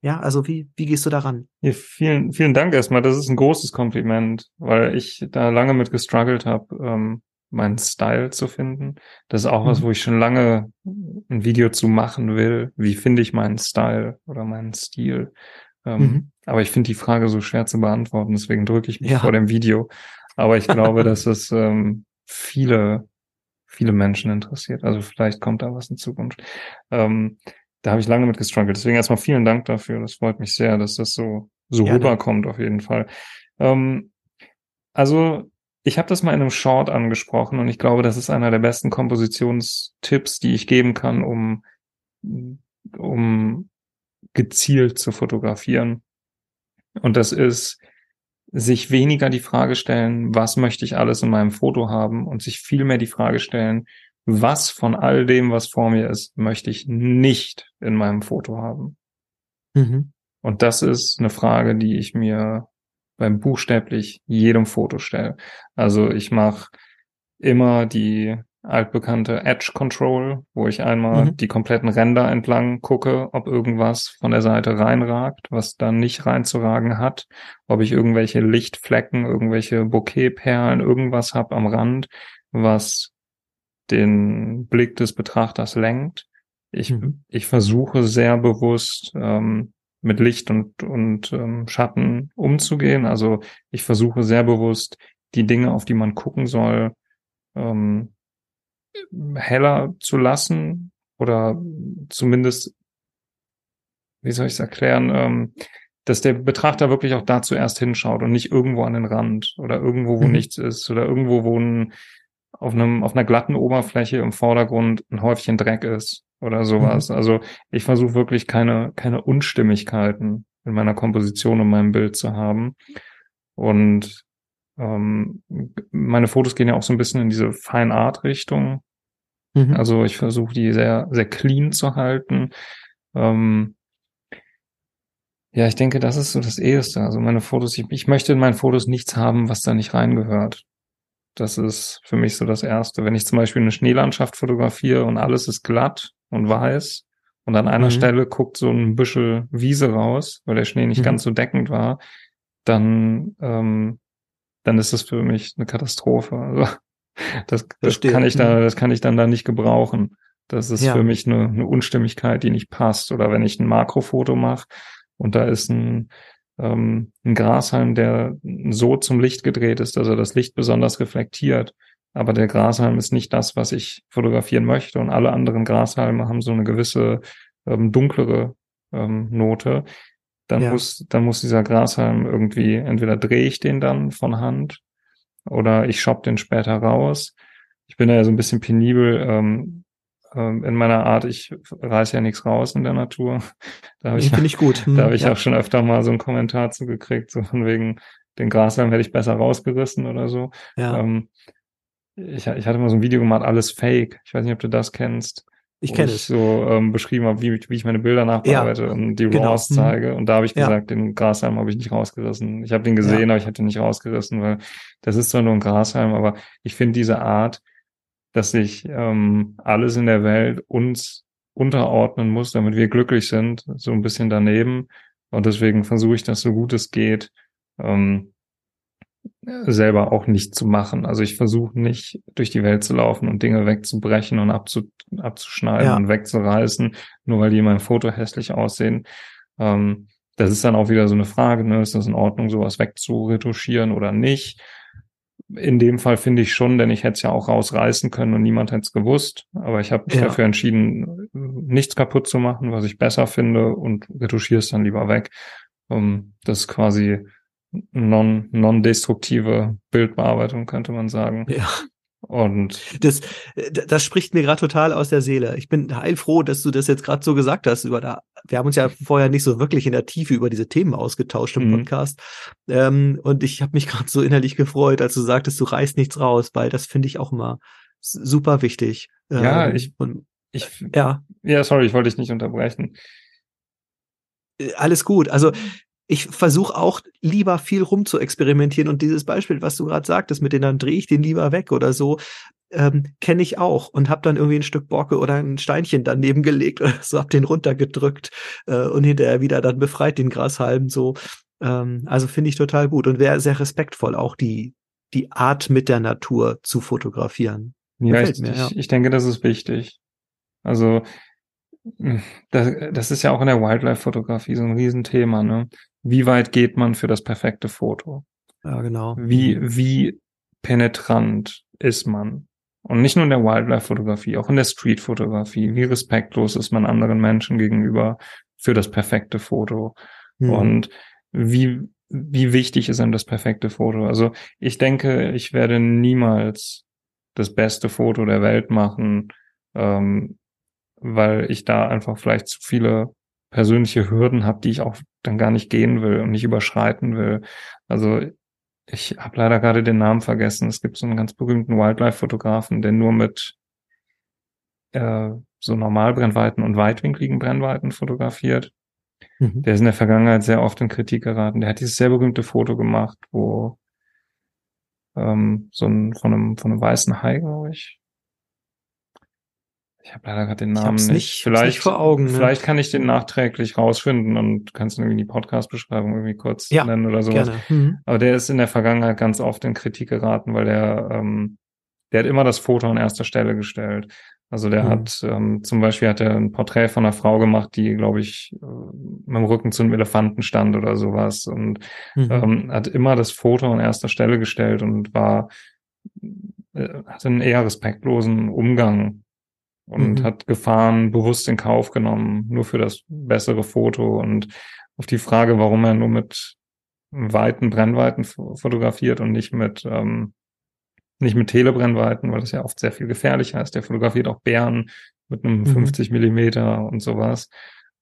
Ja, also wie, wie gehst du daran? Ja, vielen, vielen Dank erstmal. Das ist ein großes Kompliment, weil ich da lange mit gestruggelt habe, ähm, meinen Style zu finden. Das ist auch was, Mhm. wo ich schon lange ein Video zu machen will. Wie finde ich meinen Style oder meinen Stil? Ähm, Mhm. Aber ich finde die Frage so schwer zu beantworten, deswegen drücke ich mich Ja. vor dem Video. Aber ich glaube, <laughs> dass es ähm, viele, viele Menschen interessiert. Also vielleicht kommt da was in Zukunft. Ähm, da habe ich lange mit gestruggelt. Deswegen erstmal vielen Dank dafür. Das freut mich sehr, dass das so, so Gerne. rüberkommt auf jeden Fall. Ähm, also ich habe das mal in einem Short angesprochen und ich glaube, das ist einer der besten Kompositionstipps, die ich geben kann, um, um gezielt zu fotografieren. Und das ist, sich weniger die Frage stellen, was möchte ich alles in meinem Foto haben und sich vielmehr die Frage stellen, was von all dem, was vor mir ist, möchte ich nicht in meinem Foto haben. Mhm. Und das ist eine Frage, die ich mir beim buchstäblich jedem Foto stelle. Also ich mache immer die altbekannte Edge Control, wo ich einmal Mhm. die kompletten Ränder entlang gucke, ob irgendwas von der Seite reinragt, was dann nicht reinzuragen hat, ob ich irgendwelche Lichtflecken, irgendwelche Bouquetperlen, irgendwas hab am Rand, was den Blick des Betrachters lenkt. Ich, Mhm. ich versuche sehr bewusst ähm, mit Licht und, und ähm, Schatten umzugehen. Also ich versuche sehr bewusst die Dinge, auf die man gucken soll, ähm, heller zu lassen oder zumindest, wie soll ich es erklären, ähm, dass der Betrachter wirklich auch da zuerst hinschaut und nicht irgendwo an den Rand oder irgendwo, wo Mhm. nichts ist oder irgendwo, wo ein, auf einem, auf einer glatten Oberfläche im Vordergrund ein Häufchen Dreck ist oder sowas. Also ich versuche wirklich keine, keine Unstimmigkeiten in meiner Komposition und meinem Bild zu haben. Und ähm, meine Fotos gehen ja auch so ein bisschen in diese Fine Art Richtung. Mhm. Also ich versuche die sehr, sehr clean zu halten. Ähm, ja, ich denke, das ist so das Eheste. Also meine Fotos, ich, ich möchte in meinen Fotos nichts haben, was da nicht reingehört. Das ist für mich so das Erste. Wenn ich zum Beispiel eine Schneelandschaft fotografiere und alles ist glatt und weiß und an einer Mhm. Stelle guckt so ein Büschel Wiese raus, weil der Schnee nicht Mhm. ganz so deckend war, dann, ähm, dann ist das für mich eine Katastrophe. Also <laughs> das, das kann ich da, Mhm. das kann ich dann da nicht gebrauchen. Das ist Ja. für mich eine, eine Unstimmigkeit, die nicht passt. Oder wenn ich ein Makrofoto mache und da ist ein, ähm, ein Grashalm, der so zum Licht gedreht ist, dass er das Licht besonders reflektiert. Aber der Grashalm ist nicht das, was ich fotografieren möchte. Und alle anderen Grashalme haben so eine gewisse ähm, dunklere ähm, Note. Dann Ja. muss, dann muss dieser Grashalm irgendwie, entweder drehe ich den dann von Hand oder ich shop den später raus. Ich bin da ja so ein bisschen penibel ähm, in meiner Art. Ich reiß ja nichts raus in der Natur. <laughs> Da habe ich, ich gut. Mhm. <laughs> da habe ich ja. auch schon öfter mal so einen Kommentar zugekriegt, so von wegen, den Grashalm hätte ich besser rausgerissen oder so. ja. Ähm, ich, ich hatte mal so ein Video gemacht, alles fake. Ich weiß nicht, ob du das kennst. Ich kenne es. so ähm, beschrieben habe, wie, wie ich meine Bilder nachbearbeite ja, und die genau. RAWs mhm. zeige. Und da habe ich gesagt, ja. den Grashalm habe ich nicht rausgerissen. Ich habe den gesehen, aber ich hätte ihn nicht rausgerissen, weil das ist zwar nur ein Grashalm, aber ich finde diese Art, dass sich ähm, alles in der Welt uns unterordnen muss, damit wir glücklich sind, so ein bisschen daneben. Und deswegen versuche ich das so gut es geht, ähm, selber auch nicht zu machen. Also ich versuche nicht durch die Welt zu laufen und Dinge wegzubrechen und abzu, abzuschneiden ja. und wegzureißen, nur weil die in meinem Foto hässlich aussehen. Ähm, das ist dann auch wieder so eine Frage, ne? ist das in Ordnung, sowas wegzuretuschieren oder nicht? In dem Fall finde ich schon, denn ich hätte es ja auch rausreißen können und niemand hätte es gewusst. Aber ich habe mich ja. dafür entschieden, nichts kaputt zu machen, was ich besser finde und retuschiere es dann lieber weg. Um, das ist quasi non, non-destruktive Bildbearbeitung, könnte man sagen. Ja. Und das, das spricht mir gerade total aus der Seele. Ich bin heilfroh, dass du das jetzt gerade so gesagt hast. Über da, wir haben uns ja vorher nicht so wirklich in der Tiefe über diese Themen ausgetauscht im mhm. Podcast. Ähm, und ich habe mich <laughs> gerade so innerlich gefreut, als du sagtest, du reißt nichts raus, weil das finde ich auch immer super wichtig. Ja, ähm, ich, und, ich, ja. Ja, sorry, ich wollte dich nicht unterbrechen. Äh, alles gut. Also ich versuche auch lieber viel rum zu experimentieren und dieses Beispiel, was du gerade sagtest, mit denen dann drehe ich den lieber weg oder so, ähm, kenne ich auch und habe dann irgendwie ein Stück Borke oder ein Steinchen daneben gelegt oder so, hab den runtergedrückt äh, und hinterher wieder dann befreit den Grashalm so. Ähm, also finde ich total gut und wäre sehr respektvoll auch die die Art mit der Natur zu fotografieren. Ja, ich, mir, ja. ich, ich denke, das ist wichtig. Also das, das ist ja auch in der Wildlife-Fotografie so ein Riesenthema, ne? Wie weit geht man für das perfekte Foto? Ja, genau. Wie, wie penetrant ist man? Und nicht nur in der Wildlife-Fotografie, auch in der Street-Fotografie. Wie respektlos ist man anderen Menschen gegenüber für das perfekte Foto? Mhm. Und wie, wie wichtig ist einem das perfekte Foto? Also ich denke, ich werde niemals das beste Foto der Welt machen, ähm, weil ich da einfach vielleicht zu viele persönliche Hürden habe, die ich auch dann gar nicht gehen will und nicht überschreiten will. Also ich habe leider gerade den Namen vergessen. Es gibt so einen ganz berühmten Wildlife-Fotografen, der nur mit äh, so Normalbrennweiten und weitwinkligen Brennweiten fotografiert. Mhm. Der ist in der Vergangenheit sehr oft in Kritik geraten. Der hat dieses sehr berühmte Foto gemacht, wo ähm, so ein von einem von einem weißen Hai, glaube ich, ich habe leider gerade den Namen nicht. nicht. Vielleicht, nicht vor Augen. Ne? Vielleicht kann ich den nachträglich rausfinden und kannst du irgendwie die Podcast-Beschreibung irgendwie kurz ja, nennen oder sowas. Gerne. Mhm. Aber der ist in der Vergangenheit ganz oft in Kritik geraten, weil der, ähm, der hat immer das Foto an erster Stelle gestellt. Also der mhm. hat ähm, zum Beispiel hat er ein Porträt von einer Frau gemacht, die, glaube ich, äh, mit dem Rücken zu einem Elefanten stand oder sowas und mhm. ähm, hat immer das Foto an erster Stelle gestellt und war äh, hatte einen eher respektlosen Umgang und mhm. hat Gefahren bewusst in Kauf genommen, nur für das bessere Foto und auf die Frage, warum er nur mit weiten Brennweiten fotografiert und nicht mit ähm, nicht mit Telebrennweiten, weil das ja oft sehr viel gefährlicher ist. Der fotografiert auch Bären mit einem mhm. 50 Millimeter und sowas.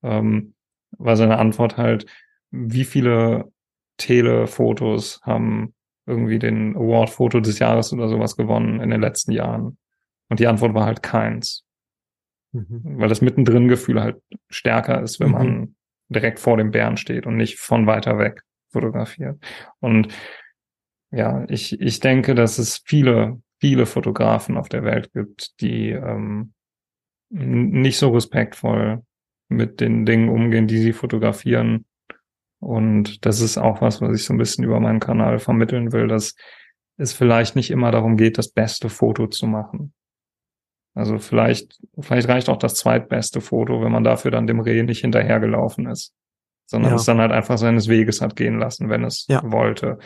Ähm, war seine Antwort halt, wie viele Telefotos haben irgendwie den Award Foto des Jahres oder sowas gewonnen in den letzten Jahren? Und die Antwort war halt keins. Mhm. Weil das Mittendrin-Gefühl halt stärker ist, wenn mhm. man direkt vor dem Bären steht und nicht von weiter weg fotografiert. Und ja, ich, ich denke, dass es viele, viele Fotografen auf der Welt gibt, die ähm, nicht so respektvoll mit den Dingen umgehen, die sie fotografieren. Und das ist auch was, was ich so ein bisschen über meinen Kanal vermitteln will, dass es vielleicht nicht immer darum geht, das beste Foto zu machen. Also vielleicht, vielleicht reicht auch das zweitbeste Foto, wenn man dafür dann dem Reh nicht hinterhergelaufen ist, sondern ja. es dann halt einfach seines Weges hat gehen lassen, wenn es ja. wollte.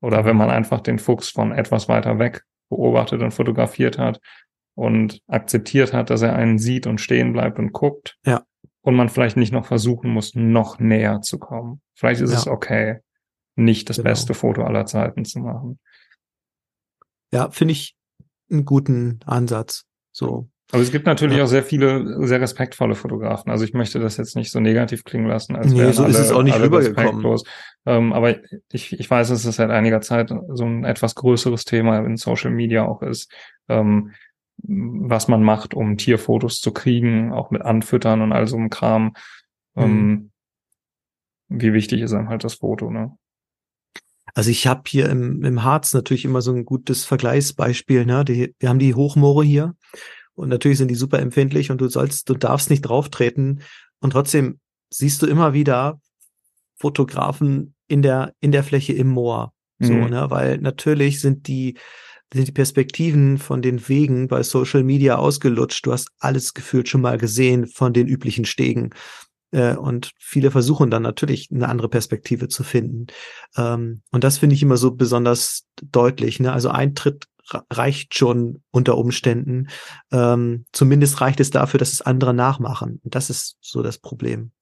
Oder wenn man einfach den Fuchs von etwas weiter weg beobachtet und fotografiert hat und akzeptiert hat, dass er einen sieht und stehen bleibt und guckt. Ja. Und man vielleicht nicht noch versuchen muss, noch näher zu kommen. Vielleicht ist ja. es okay, nicht das genau. beste Foto aller Zeiten zu machen. Ja, finde ich einen guten Ansatz. So Aber es gibt natürlich Ja. auch sehr viele sehr respektvolle Fotografen. Also ich möchte das jetzt nicht so negativ klingen lassen, als Nee, so alle, ist es auch nicht rübergekommen. Ähm, aber ich, ich weiß, dass es seit einiger Zeit so ein etwas größeres Thema in Social Media auch ist, ähm, was man macht, um Tierfotos zu kriegen, auch mit Anfüttern und all so einem Kram. Ähm, wie wichtig ist einem halt das Foto, ne? Also ich habe hier im, im Harz natürlich immer so ein gutes Vergleichsbeispiel. Ne? Die, wir haben die Hochmoore hier und natürlich sind die super empfindlich und du sollst, du darfst nicht drauftreten und trotzdem siehst du immer wieder Fotografen in der in der Fläche im Moor. So, Mhm. ne? Weil natürlich sind die sind die Perspektiven von den Wegen bei Social Media ausgelutscht. Du hast alles gefühlt schon mal gesehen von den üblichen Stegen. Äh, und viele versuchen dann natürlich eine andere Perspektive zu finden. Ähm, und das finde ich immer so besonders deutlich. Ne? Also ein Tritt re- reicht schon unter Umständen. Ähm, zumindest reicht es dafür, dass es andere nachmachen. Und das ist so das Problem.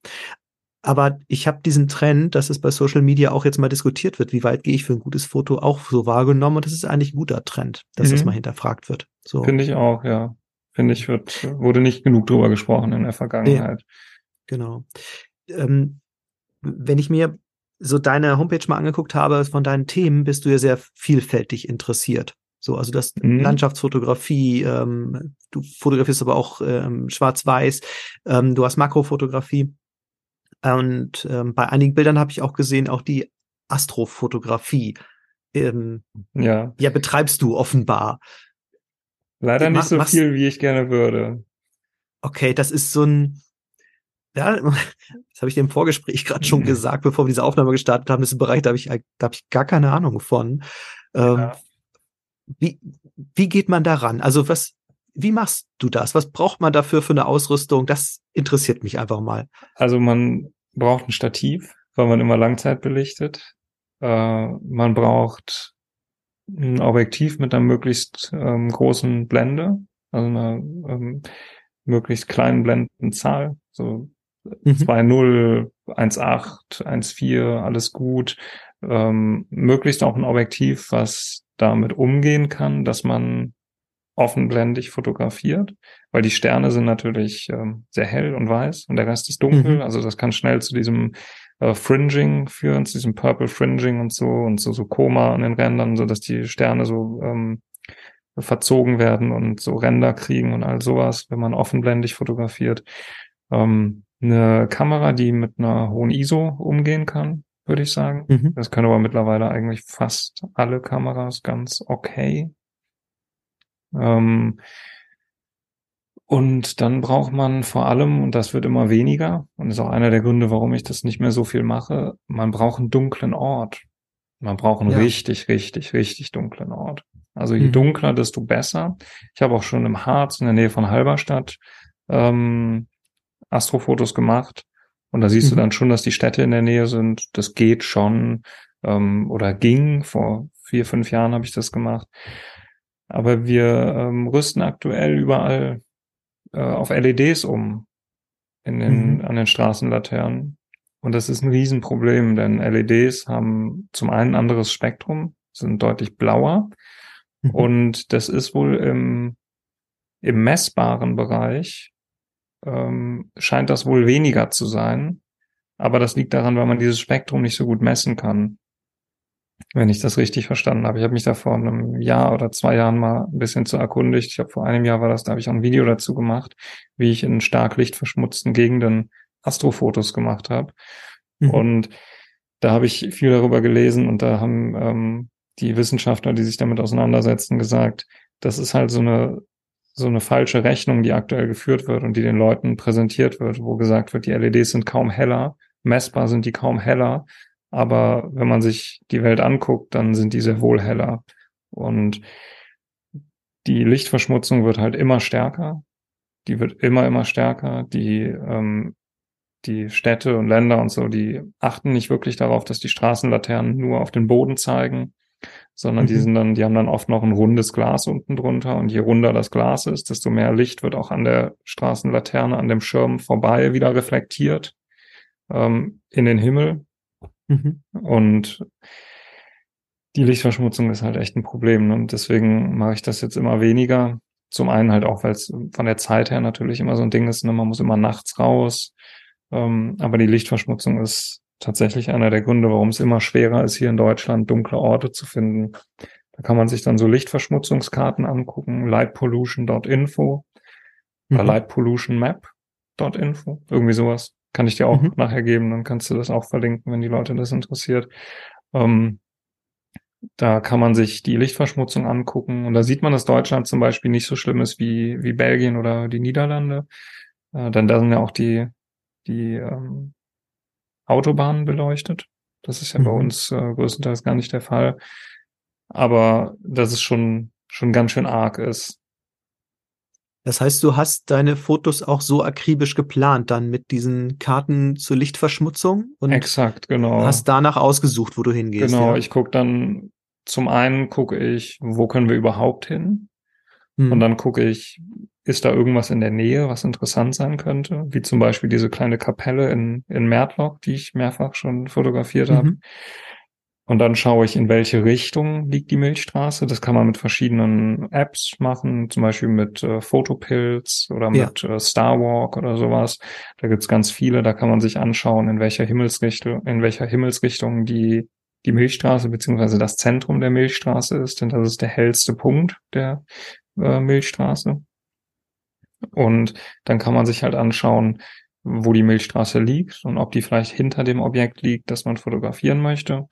Aber ich habe diesen Trend, dass es bei Social Media auch jetzt mal diskutiert wird, wie weit gehe ich für ein gutes Foto, auch so wahrgenommen. Und das ist eigentlich ein guter Trend, dass das Mhm. mal hinterfragt wird. So. Finde ich auch, ja. Finde ich, wird, wurde nicht genug drüber gesprochen in der Vergangenheit. Genau. Ähm, wenn ich mir so deine Homepage mal angeguckt habe, von deinen Themen bist du ja sehr vielfältig interessiert. So, also das Mhm. Landschaftsfotografie, ähm, du fotografierst aber auch ähm, schwarz-weiß, ähm, du hast Makrofotografie. Und ähm, bei einigen Bildern habe ich auch gesehen, auch die Astrofotografie. Ähm, Ja. ja, betreibst du offenbar. Leider Mach- nicht so viel, wie ich gerne würde. Okay, das ist so ein, ja, <laughs> das habe ich dir im Vorgespräch gerade schon Mhm. gesagt, bevor wir diese Aufnahme gestartet haben. Das ist ein Bereich, da habe ich, da habe ich gar keine Ahnung von. Ähm, Ja. wie, wie geht man daran? Also was, wie machst du das? Was braucht man dafür für eine Ausrüstung? Das interessiert mich einfach mal. Also man braucht ein Stativ, weil man immer Langzeit belichtet. Äh, man braucht ein Objektiv mit einer möglichst ähm, großen Blende, also einer ähm, möglichst kleinen Blendenzahl, so Mhm. 2.0, 1.8, 1.4, alles gut. Ähm, möglichst auch ein Objektiv, was damit umgehen kann, dass man offenblendig fotografiert, weil die Sterne sind natürlich ähm, sehr hell und weiß und der Rest ist dunkel. Mhm. Also das kann schnell zu diesem äh, Fringing führen, zu diesem Purple Fringing und so und so, so Koma an den Rändern, so dass die Sterne so ähm, verzogen werden und so Ränder kriegen und all sowas, wenn man offenblendig fotografiert. Ähm, eine Kamera, die mit einer hohen ISO umgehen kann, würde ich sagen. Mhm. Das können aber mittlerweile eigentlich fast alle Kameras ganz okay. Ähm, und dann braucht man vor allem, und das wird immer weniger, und ist auch einer der Gründe, warum ich das nicht mehr so viel mache, man braucht einen dunklen Ort. Man braucht einen Ja. richtig, richtig, richtig dunklen Ort. Also je Mhm. dunkler, desto besser. Ich habe auch schon im Harz in der Nähe von Halberstadt ähm, Astrofotos gemacht. Und da siehst du Mhm. dann schon, dass die Städte in der Nähe sind. Das geht schon ähm, oder ging. Vor vier, fünf Jahren habe ich das gemacht. Aber wir ähm, rüsten aktuell überall äh, auf LEDs um in den, Mhm. an den Straßenlaternen. Und das ist ein Riesenproblem, denn LEDs haben zum einen ein anderes Spektrum, sind deutlich blauer. Mhm. Und das ist wohl im, im messbaren Bereich, ähm, scheint das wohl weniger zu sein. Aber das liegt daran, weil man dieses Spektrum nicht so gut messen kann. Wenn ich das richtig verstanden habe. Ich habe mich da vor einem Jahr oder zwei Jahren mal ein bisschen zu erkundigt. Ich glaube, vor einem Jahr war das, da habe ich auch ein Video dazu gemacht, wie ich in stark lichtverschmutzten Gegenden Astrofotos gemacht habe. Mhm. Und da habe ich viel darüber gelesen und da haben ähm, die Wissenschaftler, die sich damit auseinandersetzen, gesagt, das ist halt so eine so eine falsche Rechnung, die aktuell geführt wird und die den Leuten präsentiert wird, wo gesagt wird, die LEDs sind kaum heller, messbar sind die kaum heller, aber wenn man sich die Welt anguckt, dann sind die sehr wohl heller. Und die Lichtverschmutzung wird halt immer stärker. Die wird immer, immer stärker. Die, ähm, die Städte und Länder und so, die achten nicht wirklich darauf, dass die Straßenlaternen nur auf den Boden zeigen, sondern die Mhm. sind dann, die haben dann oft noch ein rundes Glas unten drunter und je runder das Glas ist, desto mehr Licht wird auch an der Straßenlaterne, an dem Schirm vorbei wieder reflektiert ähm, in den Himmel Mhm. und die Lichtverschmutzung ist halt echt ein Problem. Ne? Und deswegen mache ich das jetzt immer weniger. zum einen halt auch, weil es von der Zeit her natürlich immer so ein Ding ist, ne? man muss immer nachts raus. Ähm, aber die Lichtverschmutzung ist tatsächlich einer der Gründe, warum es immer schwerer ist, hier in Deutschland dunkle Orte zu finden. Da kann man sich dann so Lichtverschmutzungskarten angucken, lightpollution.info mhm. oder lightpollutionmap.info, irgendwie sowas. Kann ich dir auch mhm. nachher geben, dann kannst du das auch verlinken, wenn die Leute das interessiert. Ähm, da kann man sich die Lichtverschmutzung angucken und da sieht man, dass Deutschland zum Beispiel nicht so schlimm ist wie, wie Belgien oder die Niederlande. Äh, denn da sind ja auch die, die ähm, Autobahnen beleuchtet. Das ist ja mhm. bei uns äh, größtenteils gar nicht der Fall. Aber dass es schon, schon ganz schön arg ist. Das heißt, du hast deine Fotos auch so akribisch geplant, dann mit diesen Karten zur Lichtverschmutzung und Exakt, genau. hast danach ausgesucht, wo du hingehst. Genau, ja? ich gucke dann, zum einen gucke ich, wo können wir überhaupt hin? Hm. Und dann gucke ich, ist da irgendwas in der Nähe, was interessant sein könnte? Wie zum Beispiel diese kleine Kapelle in, in Mertlock, die ich mehrfach schon fotografiert mhm. habe. Und dann schaue ich, in welche Richtung liegt die Milchstraße. Das kann man mit verschiedenen Apps machen, zum Beispiel mit äh, Photopills oder mit ja. äh, Starwalk oder sowas. Da gibt's ganz viele. Da kann man sich anschauen, in welcher Himmelsrichtung, in welcher Himmelsrichtung die die Milchstraße beziehungsweise das Zentrum der Milchstraße ist, denn das ist der hellste Punkt der äh, Milchstraße. Und dann kann man sich halt anschauen, wo die Milchstraße liegt und ob die vielleicht hinter dem Objekt liegt, das man fotografieren möchte.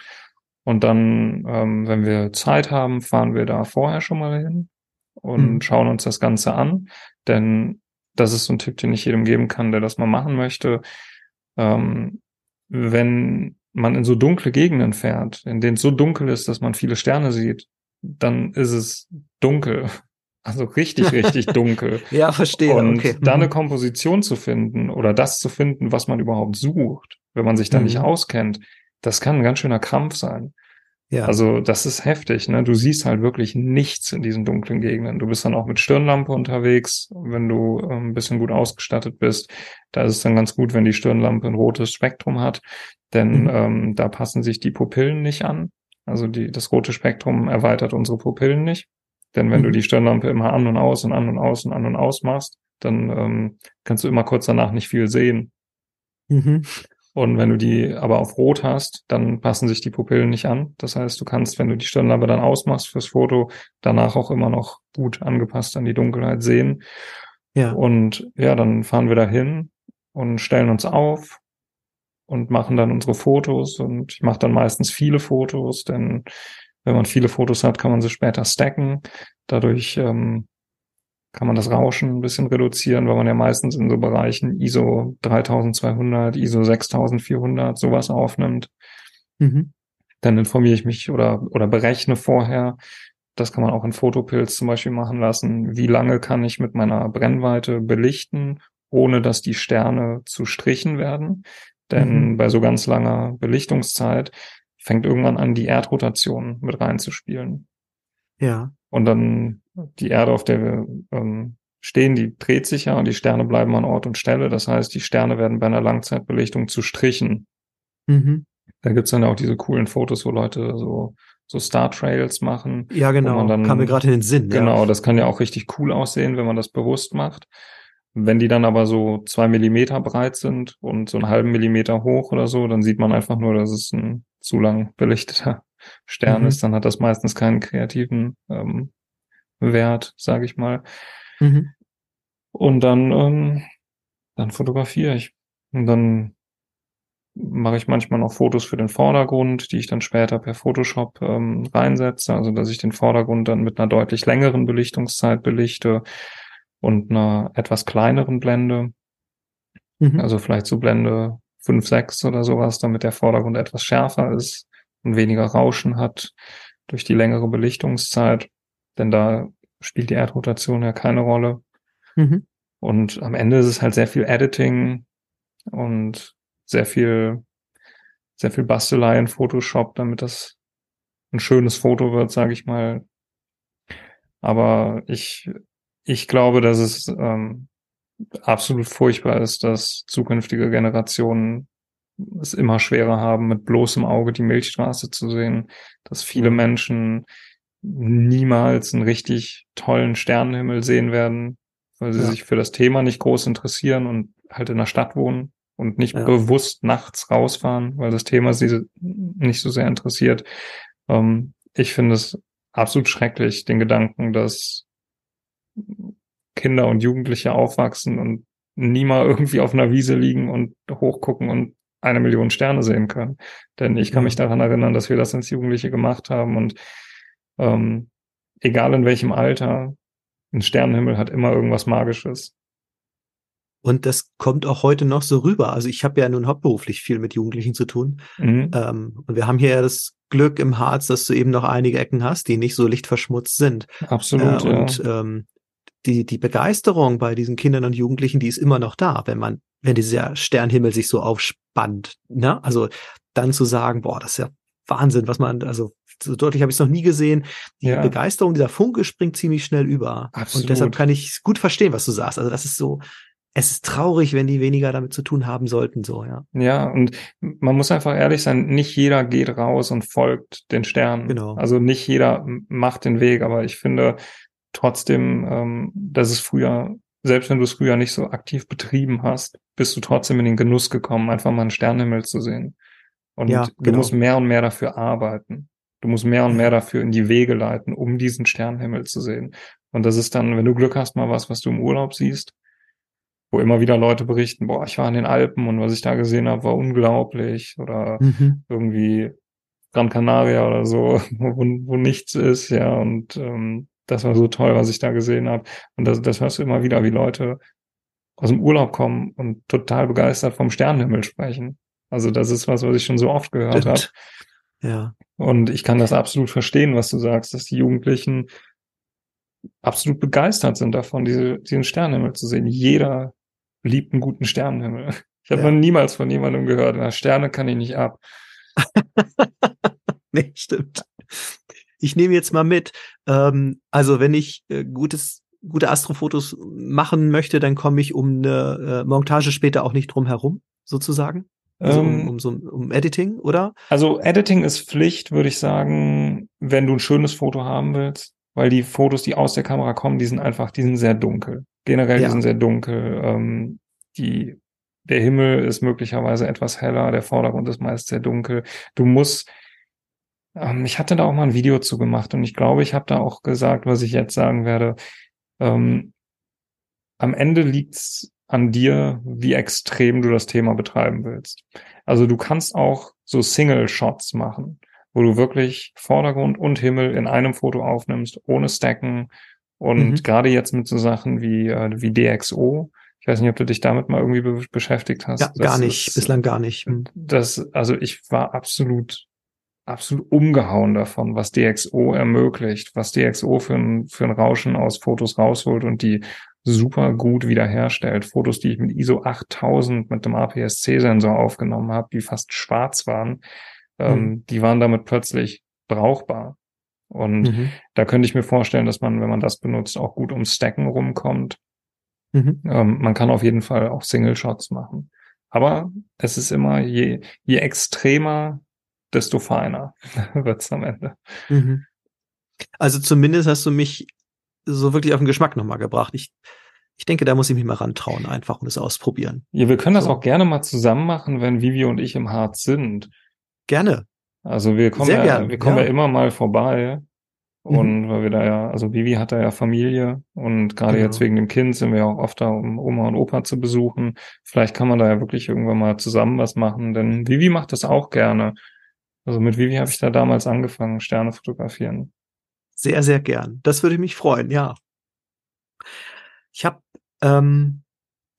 Und dann, ähm, wenn wir Zeit haben, fahren wir da vorher schon mal hin und mhm. schauen uns das Ganze an. Denn das ist so ein Tipp, den ich jedem geben kann, der das mal machen möchte. Ähm, wenn man in so dunkle Gegenden fährt, in denen es so dunkel ist, dass man viele Sterne sieht, dann ist es dunkel. Also richtig, richtig <laughs> dunkel. ja, verstehe. Und okay. da eine mhm. Komposition zu finden oder das zu finden, was man überhaupt sucht, wenn man sich da mhm. nicht auskennt, das kann ein ganz schöner Krampf sein. Ja. Also das ist heftig, ne? Du siehst halt wirklich nichts in diesen dunklen Gegenden. Du bist dann auch mit Stirnlampe unterwegs, wenn du ähm, ein bisschen gut ausgestattet bist. Da ist es dann ganz gut, wenn die Stirnlampe ein rotes Spektrum hat, denn mhm. ähm, da passen sich die Pupillen nicht an. Also die, das rote Spektrum erweitert unsere Pupillen nicht. Denn wenn mhm. du die Stirnlampe immer an und aus und an und aus und an und aus machst, dann ähm, kannst du immer kurz danach nicht viel sehen. Mhm. Und wenn du die aber auf Rot hast, dann passen sich die Pupillen nicht an. Das heißt, du kannst, wenn du die Stirnlampe dann ausmachst fürs Foto, danach auch immer noch gut angepasst an die Dunkelheit sehen. Ja. Und ja, dann fahren wir da hin und stellen uns auf und machen dann unsere Fotos. Und ich mache dann meistens viele Fotos, denn wenn man viele Fotos hat, kann man sie später stacken. Dadurch ähm, kann man das Rauschen ein bisschen reduzieren, weil man ja meistens in so Bereichen ISO 3200, ISO 6400 sowas aufnimmt. Mhm. Dann informiere ich mich oder, oder berechne vorher, das kann man auch in Fotopilz zum Beispiel machen lassen, wie lange kann ich mit meiner Brennweite belichten, ohne dass die Sterne zu Strichen werden. Denn mhm. bei so ganz langer Belichtungszeit fängt irgendwann an, die Erdrotation mit reinzuspielen. Ja. Und dann die Erde, auf der wir ähm, stehen, die dreht sich ja und die Sterne bleiben an Ort und Stelle. Das heißt, die Sterne werden bei einer Langzeitbelichtung zu Strichen. Mhm. Da gibt's dann auch diese coolen Fotos, wo Leute so so Star Trails machen. Ja, genau. Dann, Kam mir gerade in den Sinn. Genau, ja. das kann ja auch richtig cool aussehen, wenn man das bewusst macht. Wenn die dann aber so zwei Millimeter breit sind und so einen halben Millimeter hoch oder so, dann sieht man einfach nur, dass es ein zu lang belichteter Stern mhm. ist, dann hat das meistens keinen kreativen ähm, Wert, sage ich mal. Mhm. Und dann, ähm, dann fotografiere ich. Und dann mache ich manchmal noch Fotos für den Vordergrund, die ich dann später per Photoshop ähm, reinsetze, also dass ich den Vordergrund dann mit einer deutlich längeren Belichtungszeit belichte und einer etwas kleineren Blende. Mhm. Also vielleicht so Blende 5, 6 oder sowas, damit der Vordergrund etwas schärfer ist und weniger Rauschen hat durch die längere Belichtungszeit, denn da spielt die Erdrotation ja keine Rolle. Mhm. Und am Ende ist es halt sehr viel Editing und sehr viel, sehr viel Bastelei in Photoshop, damit das ein schönes Foto wird, sage ich mal. Aber ich, ich glaube, dass es ähm, absolut furchtbar ist, dass zukünftige Generationen es immer schwerer haben, mit bloßem Auge die Milchstraße zu sehen, dass viele Menschen niemals einen richtig tollen Sternenhimmel sehen werden, weil sie Ja. sich für das Thema nicht groß interessieren und halt in der Stadt wohnen und nicht Ja. bewusst nachts rausfahren, weil das Thema sie nicht so sehr interessiert. Ähm, ich finde es absolut schrecklich, den Gedanken, dass Kinder und Jugendliche aufwachsen und nie mal irgendwie auf einer Wiese liegen und hochgucken und eine Million Sterne sehen können. Denn ich kann Ja. mich daran erinnern, dass wir das als Jugendliche gemacht haben und ähm, egal in welchem Alter, ein Sternenhimmel hat immer irgendwas Magisches. Und das kommt auch heute noch so rüber. Also ich habe ja nun hauptberuflich viel mit Jugendlichen zu tun. Mhm. Ähm, und wir haben hier ja das Glück im Harz, dass du eben noch einige Ecken hast, die nicht so lichtverschmutzt sind. Absolut, äh, ja. und ähm, die, die Begeisterung bei diesen Kindern und Jugendlichen, die ist immer noch da, wenn man, wenn dieser Sternhimmel sich so aufspannt. Ne? Also dann zu sagen, boah, das ist ja Wahnsinn, was man, also so deutlich habe ich es noch nie gesehen. Die Ja. Begeisterung, dieser Funke springt ziemlich schnell über. Absolut. Und deshalb kann ich gut verstehen, was du sagst. Also das ist so, es ist traurig, wenn die weniger damit zu tun haben sollten, so, ja. Ja, und man muss einfach ehrlich sein, nicht jeder geht raus und folgt den Sternen. Genau. Also nicht jeder macht den Weg, aber ich finde trotzdem, ähm, dass es früher, selbst wenn du es früher nicht so aktiv betrieben hast, bist du trotzdem in den Genuss gekommen, einfach mal einen Sternenhimmel zu sehen. Und Ja, du genau. musst mehr und mehr dafür arbeiten. Du musst mehr und mehr dafür in die Wege leiten, um diesen Sternenhimmel zu sehen. Und das ist dann, wenn du Glück hast, mal was, was du im Urlaub siehst, wo immer wieder Leute berichten, boah, ich war in den Alpen und was ich da gesehen habe, war unglaublich oder Mhm. irgendwie Gran Canaria oder so, <laughs> wo, wo nichts ist, ja, und ähm, das war so toll, was ich da gesehen habe. Und das, das hörst du immer wieder, wie Leute aus dem Urlaub kommen und total begeistert vom Sternenhimmel sprechen. Also das ist was, was ich schon so oft gehört habe. Ja. Und ich kann das absolut verstehen, was du sagst, dass die Jugendlichen absolut begeistert sind davon, diese, diesen Sternenhimmel zu sehen. Jeder liebt einen guten Sternenhimmel. Ich habe Ja. noch niemals von jemandem gehört, na, Sterne kann ich nicht ab. <laughs> Nee, stimmt. Ich nehme jetzt mal mit. Ähm, also wenn ich äh, gutes, gute Astrofotos machen möchte, dann komme ich um eine äh, Montage später auch nicht drum herum, sozusagen. Also um, Ähm, um so um Editing, oder? Also Editing ist Pflicht, würde ich sagen, wenn du ein schönes Foto haben willst, weil die Fotos, die aus der Kamera kommen, die sind einfach, die sind sehr dunkel. Generell, Ja. die sind sehr dunkel. Ähm, die, der Himmel ist möglicherweise etwas heller, der Vordergrund ist meist sehr dunkel. Du musst, ähm, ich hatte da auch mal ein Video zu gemacht und ich glaube, ich habe da auch gesagt, was ich jetzt sagen werde. Ähm, am Ende liegt's an dir, wie extrem du das Thema betreiben willst. Also du kannst auch so Single-Shots machen, wo du wirklich Vordergrund und Himmel in einem Foto aufnimmst, ohne Stacken. Und Mhm. gerade jetzt mit so Sachen wie, äh, wie DxO, ich weiß nicht, ob du dich damit mal irgendwie be beschäftigt hast. Ja, gar nicht, ist- bislang gar nicht. Hm. das, also ich war absolut, absolut umgehauen davon, was DxO ermöglicht, was DxO für ein, für ein Rauschen aus Fotos rausholt und die super gut wiederherstellt. Fotos, die ich mit ISO 8000 mit dem APS-C-Sensor aufgenommen habe, die fast schwarz waren, ähm, die waren damit plötzlich brauchbar. Und Mhm. da könnte ich mir vorstellen, dass man, wenn man das benutzt, auch gut ums Stacken rumkommt. Mhm. Ähm, man kann auf jeden Fall auch Single-Shots machen. Aber es ist immer, je, je extremer, desto feiner <laughs> wird's am Ende. Mhm. Also zumindest hast du mich so wirklich auf den Geschmack nochmal gebracht. Ich, ich denke, da muss ich mich mal rantrauen, einfach und es ausprobieren. Ja, wir können das So. auch gerne mal zusammen machen, wenn Vivi und ich im Harz sind. Gerne. Also wir kommen, Sehr ja, gern, wir kommen ja. ja. immer mal vorbei. Mhm. Und weil wir da ja, also Vivi hat da ja Familie und gerade Genau. jetzt wegen dem Kind sind wir ja auch oft da, um Oma und Opa zu besuchen. Vielleicht kann man da ja wirklich irgendwann mal zusammen was machen, denn Vivi macht das auch gerne. Also mit Vivi habe ich da damals angefangen, Sterne fotografieren. Sehr, sehr gern. Das würde mich freuen, ja. Ich habe ähm,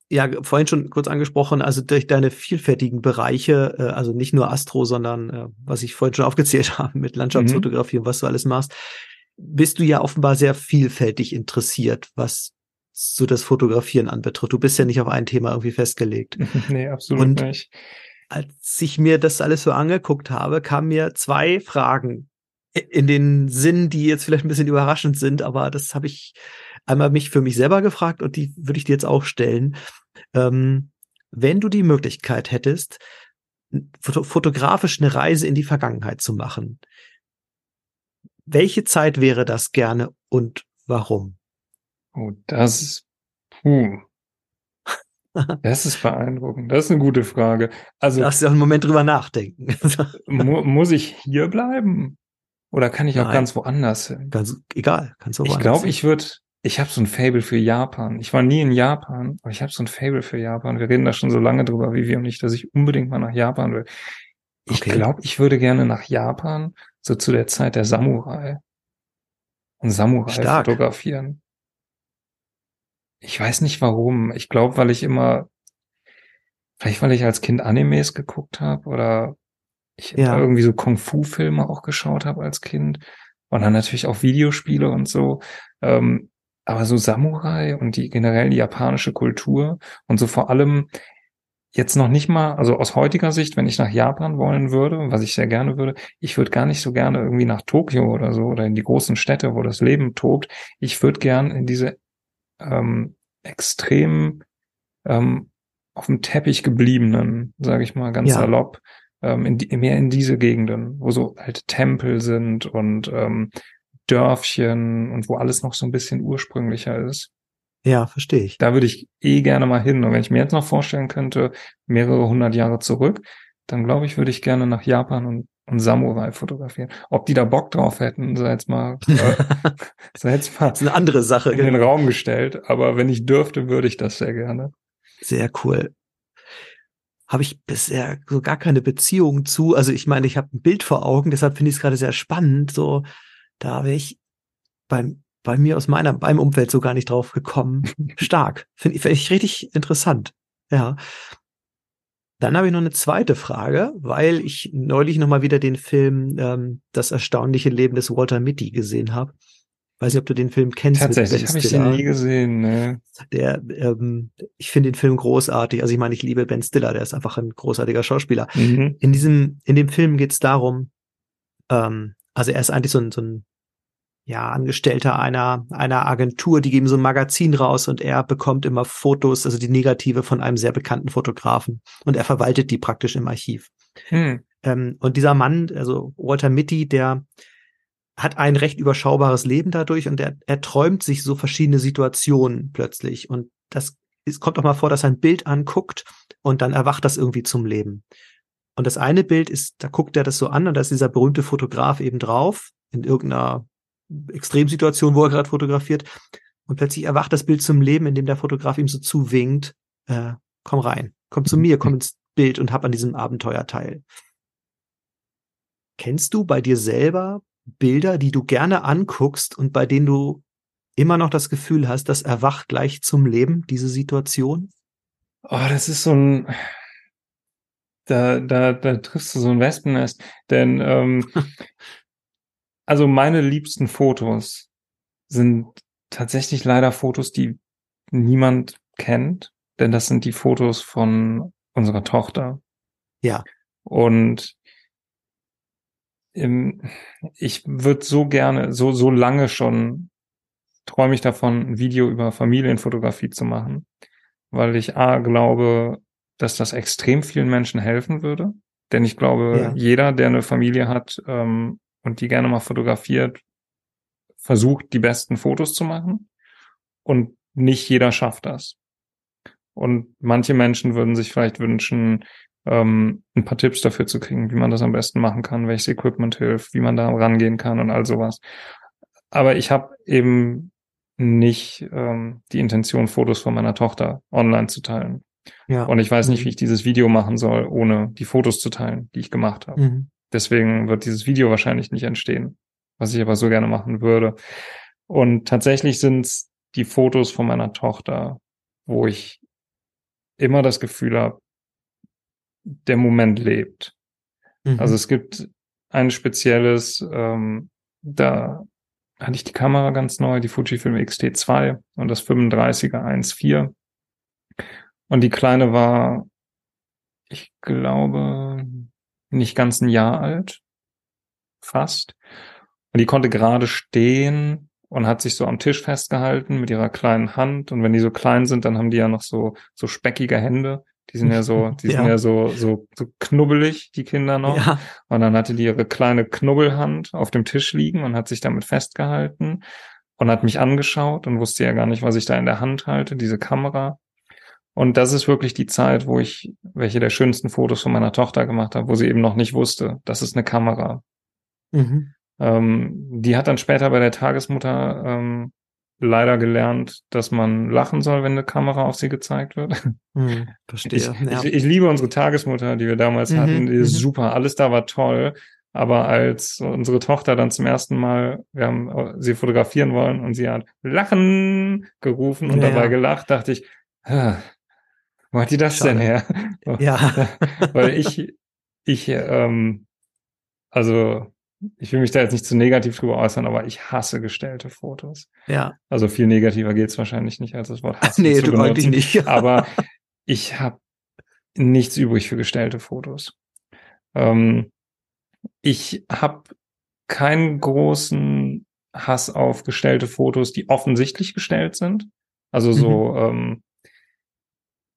ja vorhin schon kurz angesprochen, also durch deine vielfältigen Bereiche, äh, also nicht nur Astro, sondern äh, was ich vorhin schon <laughs> aufgezählt habe mit Landschaftsfotografie und was du alles machst, bist du ja offenbar sehr vielfältig interessiert, was so das Fotografieren anbetrifft. Du bist ja nicht auf ein Thema irgendwie festgelegt. <laughs> nee, absolut Und- nicht. Als ich mir das alles so angeguckt habe, kamen mir zwei Fragen in den Sinn, die jetzt vielleicht ein bisschen überraschend sind, aber das habe ich einmal mich für mich selber gefragt und die würde ich dir jetzt auch stellen. Ähm, wenn du die Möglichkeit hättest, foto fotografisch eine Reise in die Vergangenheit zu machen, welche Zeit wäre das gerne und warum? Oh, das puh. Das ist beeindruckend. Das ist eine gute Frage. Also. Lass dir auch einen Moment drüber nachdenken. <laughs> mu muss ich hier bleiben? Oder kann ich Nein. auch ganz woanders hin? Ganz egal, kannst du Ich glaube, ich würde, ich habe so ein Fable für Japan. Ich war nie in Japan, aber ich habe so ein Fable für Japan. Wir reden da schon so lange drüber, wie wir und nicht, dass ich unbedingt mal nach Japan will. Ich okay. glaube, ich würde gerne nach Japan, so zu der Zeit der Samurai. Und Samurai Stark. fotografieren. Ich weiß nicht warum. Ich glaube, weil ich immer, vielleicht weil ich als Kind Animes geguckt habe oder ich ja. irgendwie so Kung-Fu-Filme auch geschaut habe als Kind. Und dann natürlich auch Videospiele und so. Ähm, aber so Samurai und die generell die japanische Kultur und so vor allem jetzt noch nicht mal, also aus heutiger Sicht, wenn ich nach Japan wollen würde, was ich sehr gerne würde, ich würde gar nicht so gerne irgendwie nach Tokio oder so oder in die großen Städte, wo das Leben tobt. Ich würde gern in diese ähm, extrem ähm, auf dem Teppich gebliebenen, sage ich mal ganz ja. salopp, ähm, in die, mehr in diese Gegenden, wo so alte Tempel sind und ähm, Dörfchen und wo alles noch so ein bisschen ursprünglicher ist. Ja, verstehe ich. Da würde ich eh gerne mal hin. Und wenn ich mir jetzt noch vorstellen könnte, mehrere hundert Jahre zurück, dann glaube ich, würde ich gerne nach Japan und, und Samurai fotografieren. Ob die da Bock drauf hätten, sei jetzt mal, äh, <laughs> sei jetzt mal das ist eine andere Sache in den Raum gestellt. Aber wenn ich dürfte, würde ich das sehr gerne. Sehr cool. Habe ich bisher so gar keine Beziehung zu. Also ich meine, ich habe ein Bild vor Augen, deshalb finde ich es gerade sehr spannend. So, da wäre ich beim bei mir aus meiner, meinem Umfeld so gar nicht drauf gekommen. <laughs> Stark. Finde find ich richtig interessant. Ja. Dann habe ich noch eine zweite Frage, weil ich neulich noch mal wieder den Film ähm, Das erstaunliche Leben des Walter Mitty gesehen habe. Weiß nicht, ob du den Film kennst. Tatsächlich habe ich den nie gesehen. Ne? Der, ähm, ich finde den Film großartig. Also ich meine, ich liebe Ben Stiller. Der ist einfach ein großartiger Schauspieler. Mhm. In diesem, in dem Film geht es darum, ähm, also er ist eigentlich so ein, so ein ja, Angestellter einer, einer Agentur, die geben so ein Magazin raus und er bekommt immer Fotos, also die Negative von einem sehr bekannten Fotografen und er verwaltet die praktisch im Archiv. Hm. Ähm, und dieser Mann, also Walter Mitty, der hat ein recht überschaubares Leben dadurch und er, er träumt sich so verschiedene Situationen plötzlich und das es kommt auch mal vor, dass er ein Bild anguckt und dann erwacht das irgendwie zum Leben. Und das eine Bild ist, da guckt er das so an und da ist dieser berühmte Fotograf eben drauf in irgendeiner Extremsituation, wo er gerade fotografiert. Und plötzlich erwacht das Bild zum Leben, indem der Fotograf ihm so zuwinkt, äh, komm rein, komm zu mir, komm ins Bild und hab an diesem Abenteuer teil. Kennst du bei dir selber Bilder, die du gerne anguckst und bei denen du immer noch das Gefühl hast, das erwacht gleich zum Leben, diese Situation? Oh, das ist so ein, da, da, da triffst du so ein Wespennest, denn ähm, <laughs> Also meine liebsten Fotos sind tatsächlich leider Fotos, die niemand kennt, denn das sind die Fotos von unserer Tochter. Ja. Und im, ich würde so gerne, so, so lange schon träume ich davon, ein Video über Familienfotografie zu machen, weil ich A glaube, dass das extrem vielen Menschen helfen würde. Denn ich glaube, ja. jeder, der eine Familie hat, ähm, und die gerne mal fotografiert, versucht, die besten Fotos zu machen. Und nicht jeder schafft das. Und manche Menschen würden sich vielleicht wünschen, ähm, ein paar Tipps dafür zu kriegen, wie man das am besten machen kann, welches Equipment hilft, wie man da rangehen kann und all sowas. Aber ich habe eben nicht ähm, die Intention, Fotos von meiner Tochter online zu teilen. Ja. Und ich weiß nicht, mhm. wie ich dieses Video machen soll, ohne die Fotos zu teilen, die ich gemacht habe. Mhm. Deswegen wird dieses Video wahrscheinlich nicht entstehen, was ich aber so gerne machen würde. Und tatsächlich sind es die Fotos von meiner Tochter, wo ich immer das Gefühl habe, der Moment lebt. Mhm. Also es gibt ein spezielles, ähm, da hatte ich die Kamera ganz neu, die Fujifilm X-T2 und das 35er 1.4. Und die kleine war, ich glaube, nicht ganz ein Jahr alt, fast. Und die konnte gerade stehen und hat sich so am Tisch festgehalten mit ihrer kleinen Hand. Und wenn die so klein sind, dann haben die ja noch so, so speckige Hände. Die sind ja so, <laughs> die Ja. sind ja so, so, so knubbelig, die Kinder noch. Ja, Und dann hatte die ihre kleine Knubbelhand auf dem Tisch liegen und hat sich damit festgehalten und hat mich angeschaut und wusste ja gar nicht, was ich da in der Hand halte, diese Kamera. Und das ist wirklich die Zeit, wo ich welche der schönsten Fotos von meiner Tochter gemacht habe, wo sie eben noch nicht wusste, das ist eine Kamera. mhm. Ähm, die hat dann später bei der Tagesmutter ähm, leider gelernt, dass man lachen soll, wenn eine Kamera auf sie gezeigt wird. Mhm. <laughs> Ich, verstehe. ja. ich, ich liebe unsere Tagesmutter, die wir damals Mhm, hatten. Die ist mhm. super. Alles da war toll. Aber als unsere Tochter dann zum ersten Mal, wir haben äh, sie fotografieren wollen und sie hat Lachen gerufen und Ja, dabei ja. gelacht, dachte ich, "Ah, wo hat die das denn Schade. her? <laughs> ja. <laughs> Weil ich, ich, ähm, also ich will mich da jetzt nicht zu negativ drüber äußern, aber ich hasse gestellte Fotos. ja. Also viel negativer geht's wahrscheinlich nicht, als das Wort <laughs> hassen Nee, du eigentlich nicht. Aber ich habe nichts übrig für gestellte Fotos. Ähm, ich habe keinen großen Hass auf gestellte Fotos, die offensichtlich gestellt sind. Also so, ähm,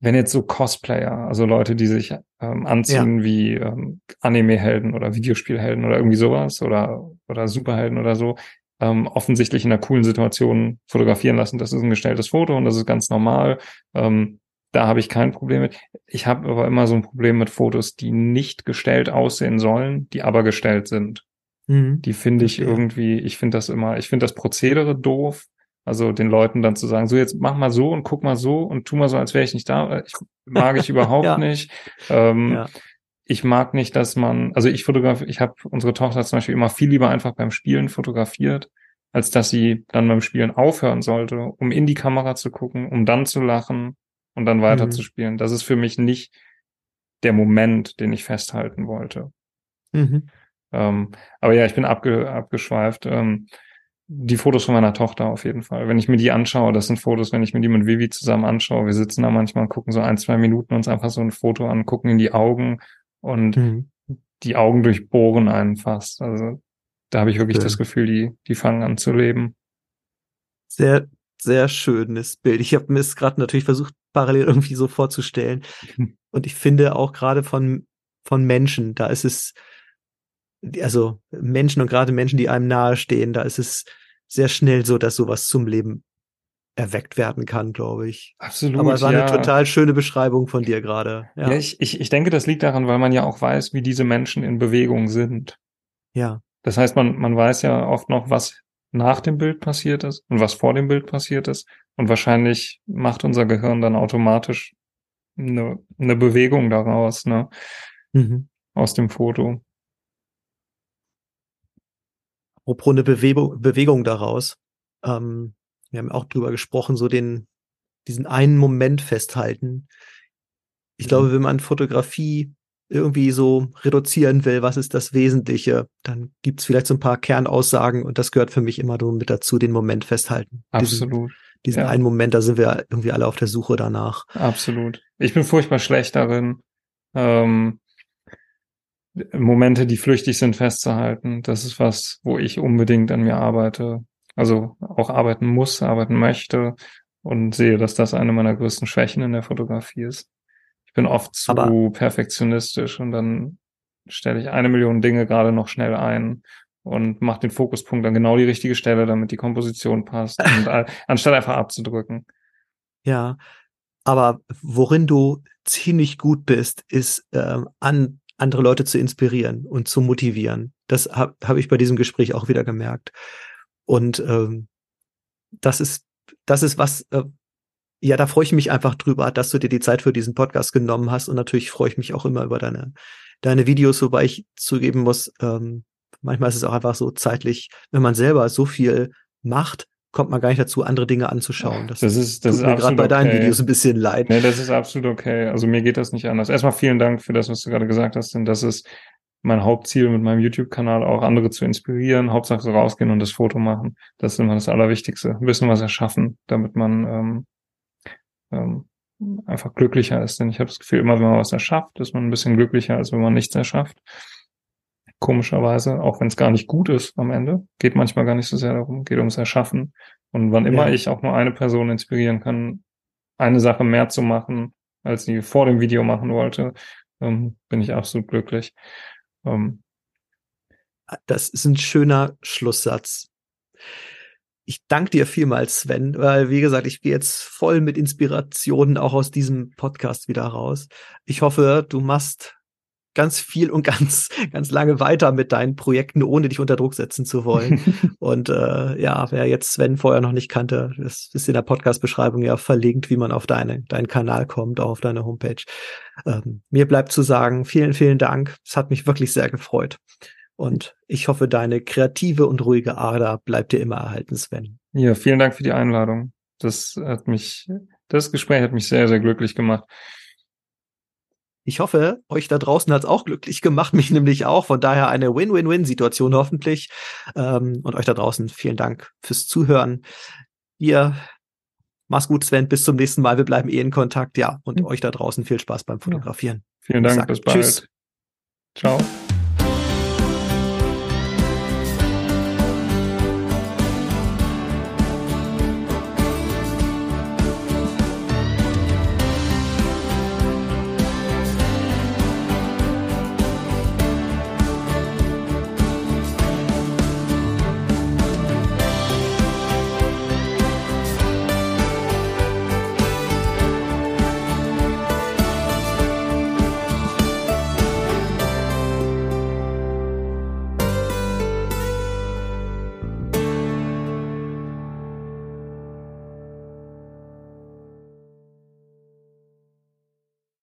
wenn jetzt so Cosplayer, also Leute, die sich ähm, anziehen wie ähm, Anime-Helden oder Videospielhelden oder irgendwie sowas oder, oder Superhelden oder so, ähm, offensichtlich in einer coolen Situation fotografieren lassen. Das ist ein gestelltes Foto und das ist ganz normal. Ähm, da habe ich kein Problem mit. Ich habe aber immer so ein Problem mit Fotos, die nicht gestellt aussehen sollen, die aber gestellt sind. Mhm. Die finde ich irgendwie, ich finde das immer, ich finde das Prozedere doof. Also den Leuten dann zu sagen, so jetzt mach mal so und guck mal so und tu mal so, als wäre ich nicht da. Ich, mag ich <laughs> überhaupt Ja. nicht. Ähm, Ja. Ich mag nicht, dass man, also ich fotografiere, ich habe unsere Tochter zum Beispiel immer viel lieber einfach beim Spielen fotografiert, als dass sie dann beim Spielen aufhören sollte, um in die Kamera zu gucken, um dann zu lachen und dann weiter Mhm. zu spielen. Das ist für mich nicht der Moment, den ich festhalten wollte. Mhm. Ähm, aber ja, ich bin abge abgeschweift. Ähm, die Fotos von meiner Tochter auf jeden Fall. Wenn ich mir die anschaue, das sind Fotos, wenn ich mir die mit Vivi zusammen anschaue, wir sitzen da manchmal und gucken so ein, zwei Minuten uns einfach so ein Foto an, gucken in die Augen und Mhm. die Augen durchbohren einen fast. Also da habe ich wirklich Schön. das Gefühl, die, die fangen an zu leben. Sehr, sehr schönes Bild. Ich habe mir es gerade natürlich versucht, parallel irgendwie so vorzustellen. <laughs> Und ich finde auch gerade von, von Menschen, da ist es, also Menschen und gerade Menschen, die einem nahestehen, da ist es sehr schnell so, dass sowas zum Leben erweckt werden kann, glaube ich. Absolut. Aber es war ja. eine total schöne Beschreibung von dir gerade. Ja, Ja. ich, ich, ich denke, das liegt daran, weil man ja auch weiß, wie diese Menschen in Bewegung sind. ja. Das heißt, man, man weiß ja oft noch, was nach dem Bild passiert ist und was vor dem Bild passiert ist. Und wahrscheinlich macht unser Gehirn dann automatisch eine, eine Bewegung daraus, ne, Mhm. aus dem Foto. Apropos eine Bewegung, Bewegung daraus. Ähm, wir haben auch drüber gesprochen, so den, diesen einen Moment festhalten. Ich Mhm. glaube, wenn man Fotografie irgendwie so reduzieren will, was ist das Wesentliche, dann gibt's vielleicht so ein paar Kernaussagen und das gehört für mich immer so mit dazu, den Moment festhalten. Diesen, Absolut, diesen ja. einen Moment, da sind wir irgendwie alle auf der Suche danach. absolut. Ich bin furchtbar schlecht darin, ähm, Momente, die flüchtig sind, festzuhalten. Das ist was, wo ich unbedingt an mir arbeite. Also auch arbeiten muss, arbeiten möchte und sehe, dass das eine meiner größten Schwächen in der Fotografie ist. Ich bin oft zu Aber- perfektionistisch und dann stelle ich eine Million Dinge gerade noch schnell ein und mache den Fokuspunkt an genau die richtige Stelle, damit die Komposition passt, <laughs> und, anstatt einfach abzudrücken. Ja, aber worin du ziemlich gut bist, ist ähm, an andere Leute zu inspirieren und zu motivieren. Das habe hab ich bei diesem Gespräch auch wieder gemerkt. Und ähm, das ist das ist was. Äh, ja, da freue ich mich einfach drüber, dass du dir die Zeit für diesen Podcast genommen hast. Und natürlich freue ich mich auch immer über deine deine Videos, wobei ich zugeben muss, ähm, manchmal ist es auch einfach so zeitlich, wenn man selber so viel macht, kommt man gar nicht dazu, andere Dinge anzuschauen. Das, Das ist, das tut ist mir gerade bei deinen okay. Videos ein bisschen leid. Nee, das ist absolut okay. Also mir geht das nicht anders. Erstmal vielen Dank für das, was du gerade gesagt hast, denn das ist mein Hauptziel mit meinem YouTube-Kanal, auch andere zu inspirieren, Hauptsache so rausgehen und das Foto machen. Das ist immer das Allerwichtigste. Ein bisschen was erschaffen, damit man ähm, ähm, einfach glücklicher ist. Denn ich habe das Gefühl, immer wenn man was erschafft, ist man ein bisschen glücklicher, als wenn man nichts erschafft. Komischerweise, auch wenn es gar nicht gut ist am Ende, geht manchmal gar nicht so sehr darum, geht ums Erschaffen. Und wann immer Ja. ich auch nur eine Person inspirieren kann, eine Sache mehr zu machen, als sie vor dem Video machen wollte, ähm, bin ich absolut glücklich. Ähm, das ist ein schöner Schlusssatz. Ich danke dir vielmals, Sven, weil, wie gesagt, ich gehe jetzt voll mit Inspirationen auch aus diesem Podcast wieder raus. Ich hoffe, du machst ganz viel und <laughs> ganz, ganz lange weiter mit deinen Projekten, ohne dich unter Druck setzen zu wollen. <laughs> und äh, ja, wer jetzt Sven vorher noch nicht kannte, das ist in der Podcast-Beschreibung ja verlinkt, wie man auf deine, deinen Kanal kommt, auch auf deine Homepage. Ähm, mir bleibt zu sagen, vielen, vielen Dank. Es hat mich wirklich sehr gefreut. Und ich hoffe, deine kreative und ruhige Ader bleibt dir immer erhalten, Sven. Ja, vielen Dank für die Einladung. Das hat mich, das Gespräch hat mich sehr, sehr glücklich gemacht. Ich hoffe, euch da draußen hat es auch glücklich gemacht, <laughs> mich nämlich auch. Von daher eine Win-Win-Win-Situation hoffentlich. Ähm, und euch da draußen vielen Dank fürs Zuhören. Ihr mach's gut, Sven. Bis zum nächsten Mal. Wir bleiben eh in Kontakt. Ja, und mhm. euch da draußen viel Spaß beim Fotografieren. Ja. Vielen Dank. Sag, bis bald. Tschüss. Ciao.